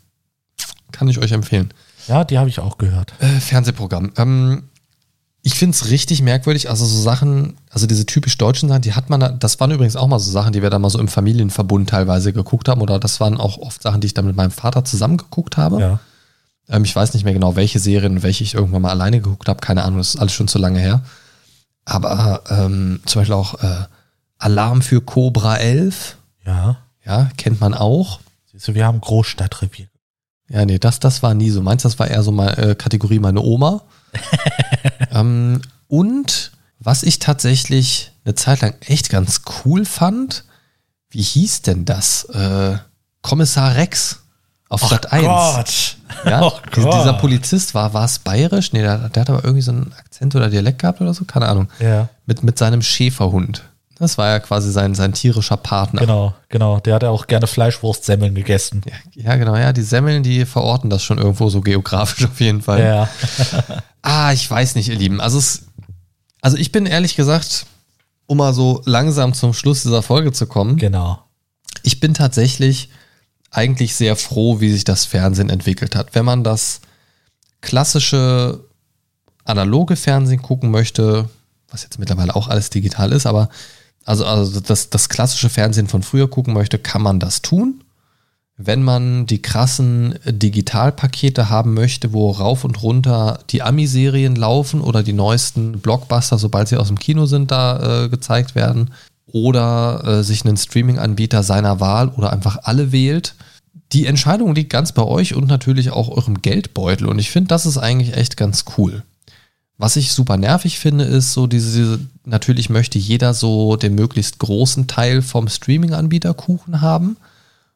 C: kann ich euch empfehlen.
A: Ja, die habe ich auch gehört.
C: Äh, Fernsehprogramm. Ähm, ich finde es richtig merkwürdig, also so Sachen, also diese typisch deutschen Sachen, die hat man, da- das waren übrigens auch mal so Sachen, die wir da mal so im Familienverbund teilweise geguckt haben, oder das waren auch oft Sachen, die ich dann mit meinem Vater zusammen geguckt habe.
A: Ja.
C: Ähm, ich weiß nicht mehr genau, welche Serien welche ich irgendwann mal alleine geguckt habe, keine Ahnung, das ist alles schon zu lange her. Aber ähm, zum Beispiel auch äh, Alarm für Cobra 11,
A: Ja.
C: ja, kennt man auch.
A: Siehst du, wir haben Großstadtrevier.
C: Ja, nee, das, das war nie so. Meins, das war eher so mal äh, Kategorie meine Oma. ähm, und was ich tatsächlich eine Zeit lang echt ganz cool fand, wie hieß denn das? Äh, Kommissar Rex auf Sat 1.
A: Gott.
C: Ja,
A: Oh Gott.
C: dieser Polizist war, war es bayerisch? Nee, der, der hat aber irgendwie so einen Akzent oder Dialekt gehabt oder so, keine Ahnung.
A: Ja.
C: Mit, mit seinem Schäferhund. Das war ja quasi sein, sein tierischer Partner.
A: Genau, genau. Der hat ja auch gerne Fleischwurstsemmeln gegessen.
C: Ja, ja, genau. Ja, die Semmeln, die verorten das schon irgendwo so geografisch auf jeden Fall.
A: Ja.
C: Ah, ich weiß nicht, ihr Lieben. Also, es, also ich bin ehrlich gesagt, um mal so langsam zum Schluss dieser Folge zu kommen,
A: genau.
C: ich bin tatsächlich eigentlich sehr froh, wie sich das Fernsehen entwickelt hat. Wenn man das klassische analoge Fernsehen gucken möchte, was jetzt mittlerweile auch alles digital ist, aber also, also das, das klassische Fernsehen von früher gucken möchte, kann man das tun. Wenn man die krassen Digitalpakete haben möchte, wo rauf und runter die Ami-Serien laufen oder die neuesten Blockbuster, sobald sie aus dem Kino sind, da äh, gezeigt werden, oder äh, sich einen Streaming-Anbieter seiner Wahl oder einfach alle wählt, die Entscheidung liegt ganz bei euch und natürlich auch eurem Geldbeutel. Und ich finde, das ist eigentlich echt ganz cool. Was ich super nervig finde, ist so diese, natürlich möchte jeder so den möglichst großen Teil vom Streaming-Anbieter Kuchen haben.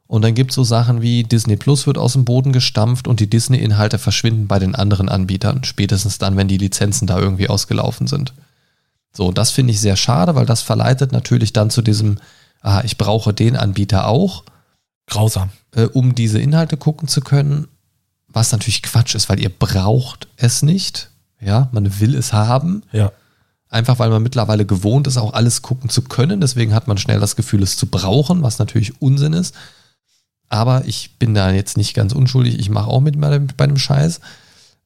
C: Und dann gibt es so Sachen wie Disney Plus wird aus dem Boden gestampft und die Disney-Inhalte verschwinden bei den anderen Anbietern. Spätestens dann, wenn die Lizenzen da irgendwie ausgelaufen sind. So, das finde ich sehr schade, weil das verleitet natürlich dann zu diesem, ah, ich brauche den Anbieter auch.
A: Grausam.
C: Äh, um diese Inhalte gucken zu können. Was natürlich Quatsch ist, weil ihr braucht es nicht. Ja, man will es haben.
A: Ja.
C: Einfach weil man mittlerweile gewohnt ist, auch alles gucken zu können. Deswegen hat man schnell das Gefühl, es zu brauchen, was natürlich Unsinn ist. Aber ich bin da jetzt nicht ganz unschuldig. Ich mache auch mit bei dem, dem Scheiß.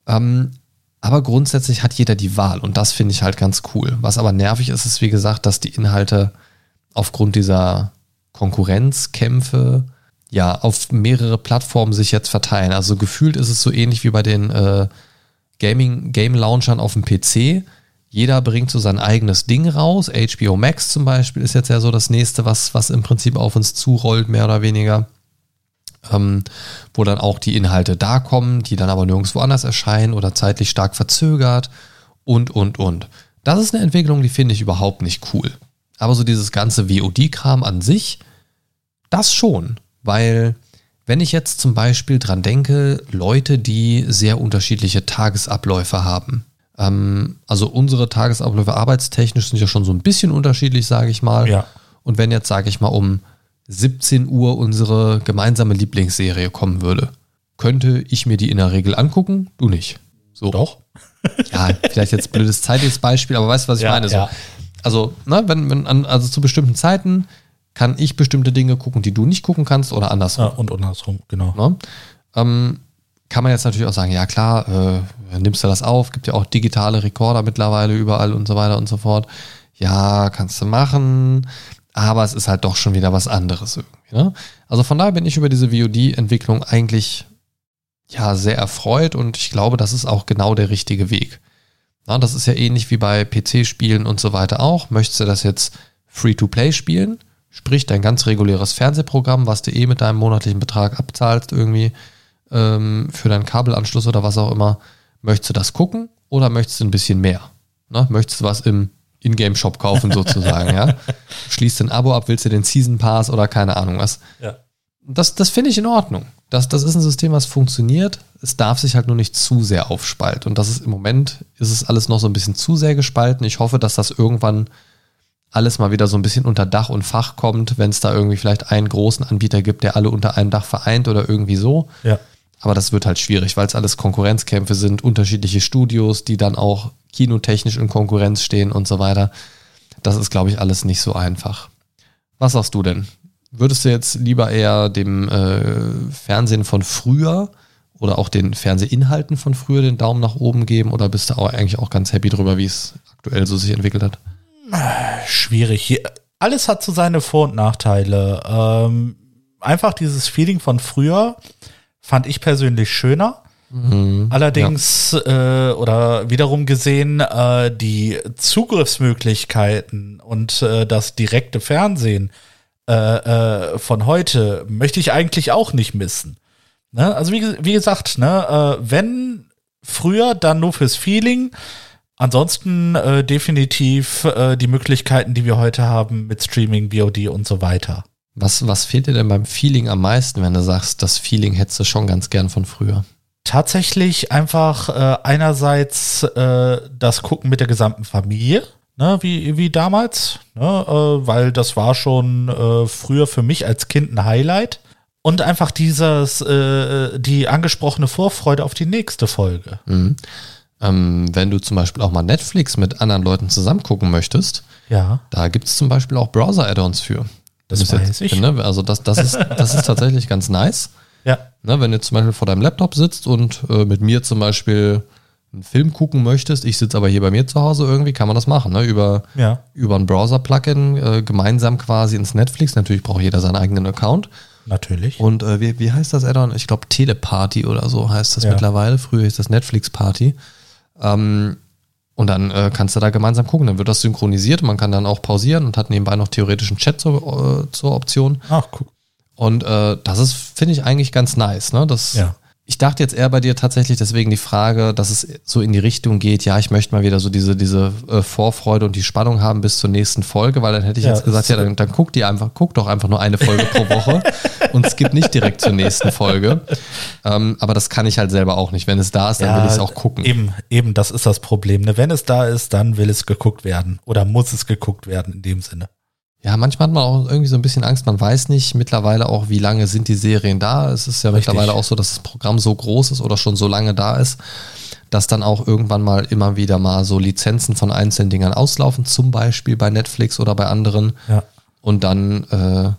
C: Ähm, aber grundsätzlich hat jeder die Wahl und das finde ich halt ganz cool. Was aber nervig ist, ist wie gesagt, dass die Inhalte aufgrund dieser Konkurrenzkämpfe ja auf mehrere Plattformen sich jetzt verteilen. Also gefühlt ist es so ähnlich wie bei den äh, Gaming, Game Launchern auf dem PC. Jeder bringt so sein eigenes Ding raus. HBO Max zum Beispiel ist jetzt ja so das nächste, was, was im Prinzip auf uns zurollt, mehr oder weniger. Ähm, wo dann auch die Inhalte da kommen, die dann aber nirgendwo anders erscheinen oder zeitlich stark verzögert und, und, und. Das ist eine Entwicklung, die finde ich überhaupt nicht cool. Aber so dieses ganze VOD-Kram an sich, das schon, weil wenn ich jetzt zum Beispiel dran denke, Leute, die sehr unterschiedliche Tagesabläufe haben. Ähm, also unsere Tagesabläufe arbeitstechnisch sind ja schon so ein bisschen unterschiedlich, sage ich mal.
A: Ja.
C: Und wenn jetzt, sage ich mal, um 17 Uhr unsere gemeinsame Lieblingsserie kommen würde, könnte ich mir die in der Regel angucken, du nicht. So.
A: Doch.
C: Ja, vielleicht jetzt blödes zeitliches Beispiel, aber weißt du, was ich
A: Ja,
C: meine? So.
A: ja.
C: Also, ne, wenn, wenn an, also zu bestimmten Zeiten kann ich bestimmte Dinge gucken, die du nicht gucken kannst oder andersrum.
A: Ja, und andersrum, genau.
C: Ne? Ähm, kann man jetzt natürlich auch sagen, ja klar, äh, nimmst du das auf, gibt ja auch digitale Rekorder mittlerweile überall und so weiter und so fort. Ja, kannst du machen, aber es ist halt doch schon wieder was anderes irgendwie. Ne? Also von daher bin ich über diese VOD-Entwicklung eigentlich ja sehr erfreut und ich glaube, das ist auch genau der richtige Weg. Na, das ist ja ähnlich wie bei PC-Spielen und so weiter auch. Möchtest du das jetzt Free-to-Play spielen? Sprich, dein ganz reguläres Fernsehprogramm, was du eh mit deinem monatlichen Betrag abzahlst, irgendwie ähm, für deinen Kabelanschluss oder was auch immer. Möchtest du das gucken oder möchtest du ein bisschen mehr? Ne? Möchtest du was im Ingame-Shop kaufen sozusagen, ja? Schließt ein Abo ab, willst du den Season Pass oder keine Ahnung was?
A: Ja.
C: Das, das finde ich in Ordnung. Das, das ist ein System, was funktioniert. Es darf sich halt nur nicht zu sehr aufspalten. Und das ist im Moment, ist es alles noch so ein bisschen zu sehr gespalten. Ich hoffe, dass das irgendwann alles mal wieder so ein bisschen unter Dach und Fach kommt, wenn es da irgendwie vielleicht einen großen Anbieter gibt, der alle unter einem Dach vereint oder irgendwie so.
A: Ja.
C: Aber das wird halt schwierig, weil es alles Konkurrenzkämpfe sind, unterschiedliche Studios, die dann auch kinotechnisch in Konkurrenz stehen und so weiter. Das ist, glaube ich, alles nicht so einfach. Was sagst du denn? Würdest du jetzt lieber eher dem äh, Fernsehen von früher oder auch den Fernsehinhalten von früher den Daumen nach oben geben oder bist du auch eigentlich auch ganz happy drüber, wie es aktuell so sich entwickelt hat?
A: Schwierig. Hier, alles hat so seine Vor- und Nachteile. Ähm, einfach dieses Feeling von früher fand ich persönlich schöner. Allerdings äh, oder wiederum gesehen, äh, die Zugriffsmöglichkeiten und äh, das direkte Fernsehen äh, äh, von heute möchte ich eigentlich auch nicht missen. Ne? Also wie, wie gesagt, ne, äh, wenn früher, dann nur fürs Feeling. Ansonsten äh, definitiv äh, die Möglichkeiten, die wir heute haben mit Streaming, VOD und so weiter.
C: Was, was fehlt dir denn beim Feeling am meisten, wenn du sagst, das Feeling hättest du schon ganz gern von früher?
A: Tatsächlich einfach äh, einerseits äh, das Gucken mit der gesamten Familie. ne, wie, wie damals, ne, äh, weil das war schon äh, früher für mich als Kind ein Highlight. Und einfach dieses, äh, die angesprochene Vorfreude auf die nächste Folge.
C: Mhm. Ähm, wenn du zum Beispiel auch mal Netflix mit anderen Leuten zusammen gucken möchtest,
A: Ja,
C: da gibt es zum Beispiel auch Browser-Add-ons für.
A: Das
C: ist
A: weiß ich.
C: Ne, also das, das, ist, das ist tatsächlich ganz nice.
A: ja,
C: Ne, wenn du zum Beispiel vor deinem Laptop sitzt und äh, mit mir zum Beispiel einen Film gucken möchtest, ich sitze aber hier bei mir zu Hause irgendwie, kann man das machen. Ne? Über,
A: ja,
C: über ein Browser-Plugin äh, gemeinsam quasi ins Netflix. Natürlich braucht jeder seinen eigenen Account.
A: natürlich.
C: Und äh, wie, wie heißt das Add-on? Ich glaube Teleparty oder so heißt das
A: Ja.
C: mittlerweile. Früher hieß das Netflix Party. Ähm, und dann äh, kannst du da gemeinsam gucken. Dann wird das synchronisiert. Man kann dann auch pausieren und hat nebenbei noch theoretischen Chat zur, äh, zur Option.
A: Ach, guck.
C: Und äh, das ist, finde ich, eigentlich ganz nice. Ne? Das,
A: Ja.
C: Ich dachte jetzt eher bei dir tatsächlich deswegen die Frage, dass es so in die Richtung geht, ja, ich möchte mal wieder so diese, diese äh, Vorfreude und die Spannung haben bis zur nächsten Folge, weil dann hätte ich
A: Ja,
C: jetzt gesagt, ja, dann, dann guck die einfach, guck doch einfach nur eine Folge pro Woche und skip nicht direkt zur nächsten Folge. Ähm, aber das kann ich halt selber auch nicht. Wenn es da ist, dann will ich es auch gucken.
A: Eben, eben, das ist das Problem. Ne? Wenn es da ist, dann will es geguckt werden. Oder muss es geguckt werden in dem Sinne.
C: Ja, manchmal hat man auch irgendwie so ein bisschen Angst, man weiß nicht mittlerweile auch, wie lange sind die Serien da. Es ist ja
A: Richtig.
C: mittlerweile auch so, dass das Programm so groß ist oder schon so lange da ist, dass dann auch irgendwann mal immer wieder mal so Lizenzen von einzelnen Dingern auslaufen, zum Beispiel bei Netflix oder bei anderen.
A: Ja.
C: Und dann äh,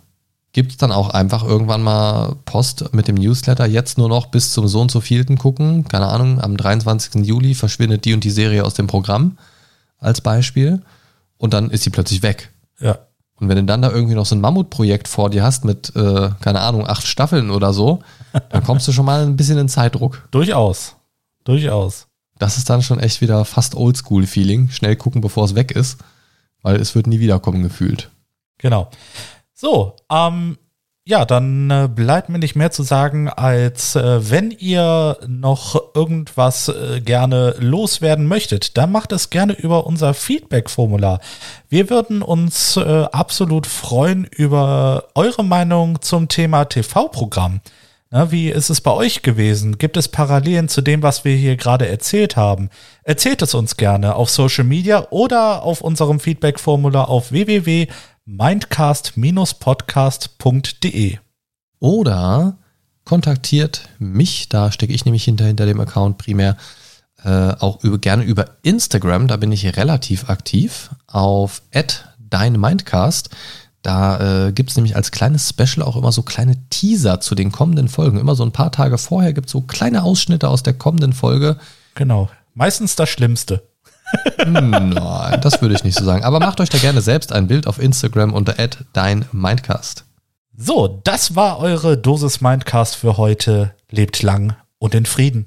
C: gibt es dann auch einfach irgendwann mal Post mit dem Newsletter, jetzt nur noch bis zum so und so vielten gucken. Keine Ahnung, am 23. Juli verschwindet die und die Serie aus dem Programm als Beispiel. Und dann ist sie plötzlich weg.
A: Ja.
C: Und wenn du dann da irgendwie noch so ein Mammutprojekt vor dir hast mit, äh, keine Ahnung, acht Staffeln oder so, dann kommst du schon mal ein bisschen in Zeitdruck.
A: Durchaus. Durchaus.
C: Das ist dann schon echt wieder fast Oldschool-Feeling. Schnell gucken, bevor es weg ist, weil es wird nie wiederkommen gefühlt.
A: Genau. So, ähm, ja, dann äh, bleibt mir nicht mehr zu sagen, als äh, wenn ihr noch irgendwas äh, gerne loswerden möchtet, dann macht es gerne über unser Feedback-Formular. Wir würden uns äh, absolut freuen über eure Meinung zum Thema TV-Programm. Wie ist es bei euch gewesen? Gibt es Parallelen zu dem, was wir hier gerade erzählt haben? Erzählt es uns gerne auf Social Media oder auf unserem Feedback-Formular auf www.mindcast-podcast.de.
C: Oder kontaktiert mich, da stecke ich nämlich hinter, hinter dem Account primär, äh, auch über, gerne über Instagram, da bin ich relativ aktiv, auf @deinemindcast. Da äh, gibt es nämlich als kleines Special auch immer so kleine Teaser zu den kommenden Folgen. Immer so ein paar Tage vorher gibt es so kleine Ausschnitte aus der kommenden Folge.
A: Genau. Meistens das Schlimmste.
C: Nein, das würde ich nicht so sagen. Aber macht euch da gerne selbst ein Bild auf Instagram unter @deinmindcast.
A: So, das war eure Dosis Mindcast für heute. Lebt lang und in Frieden.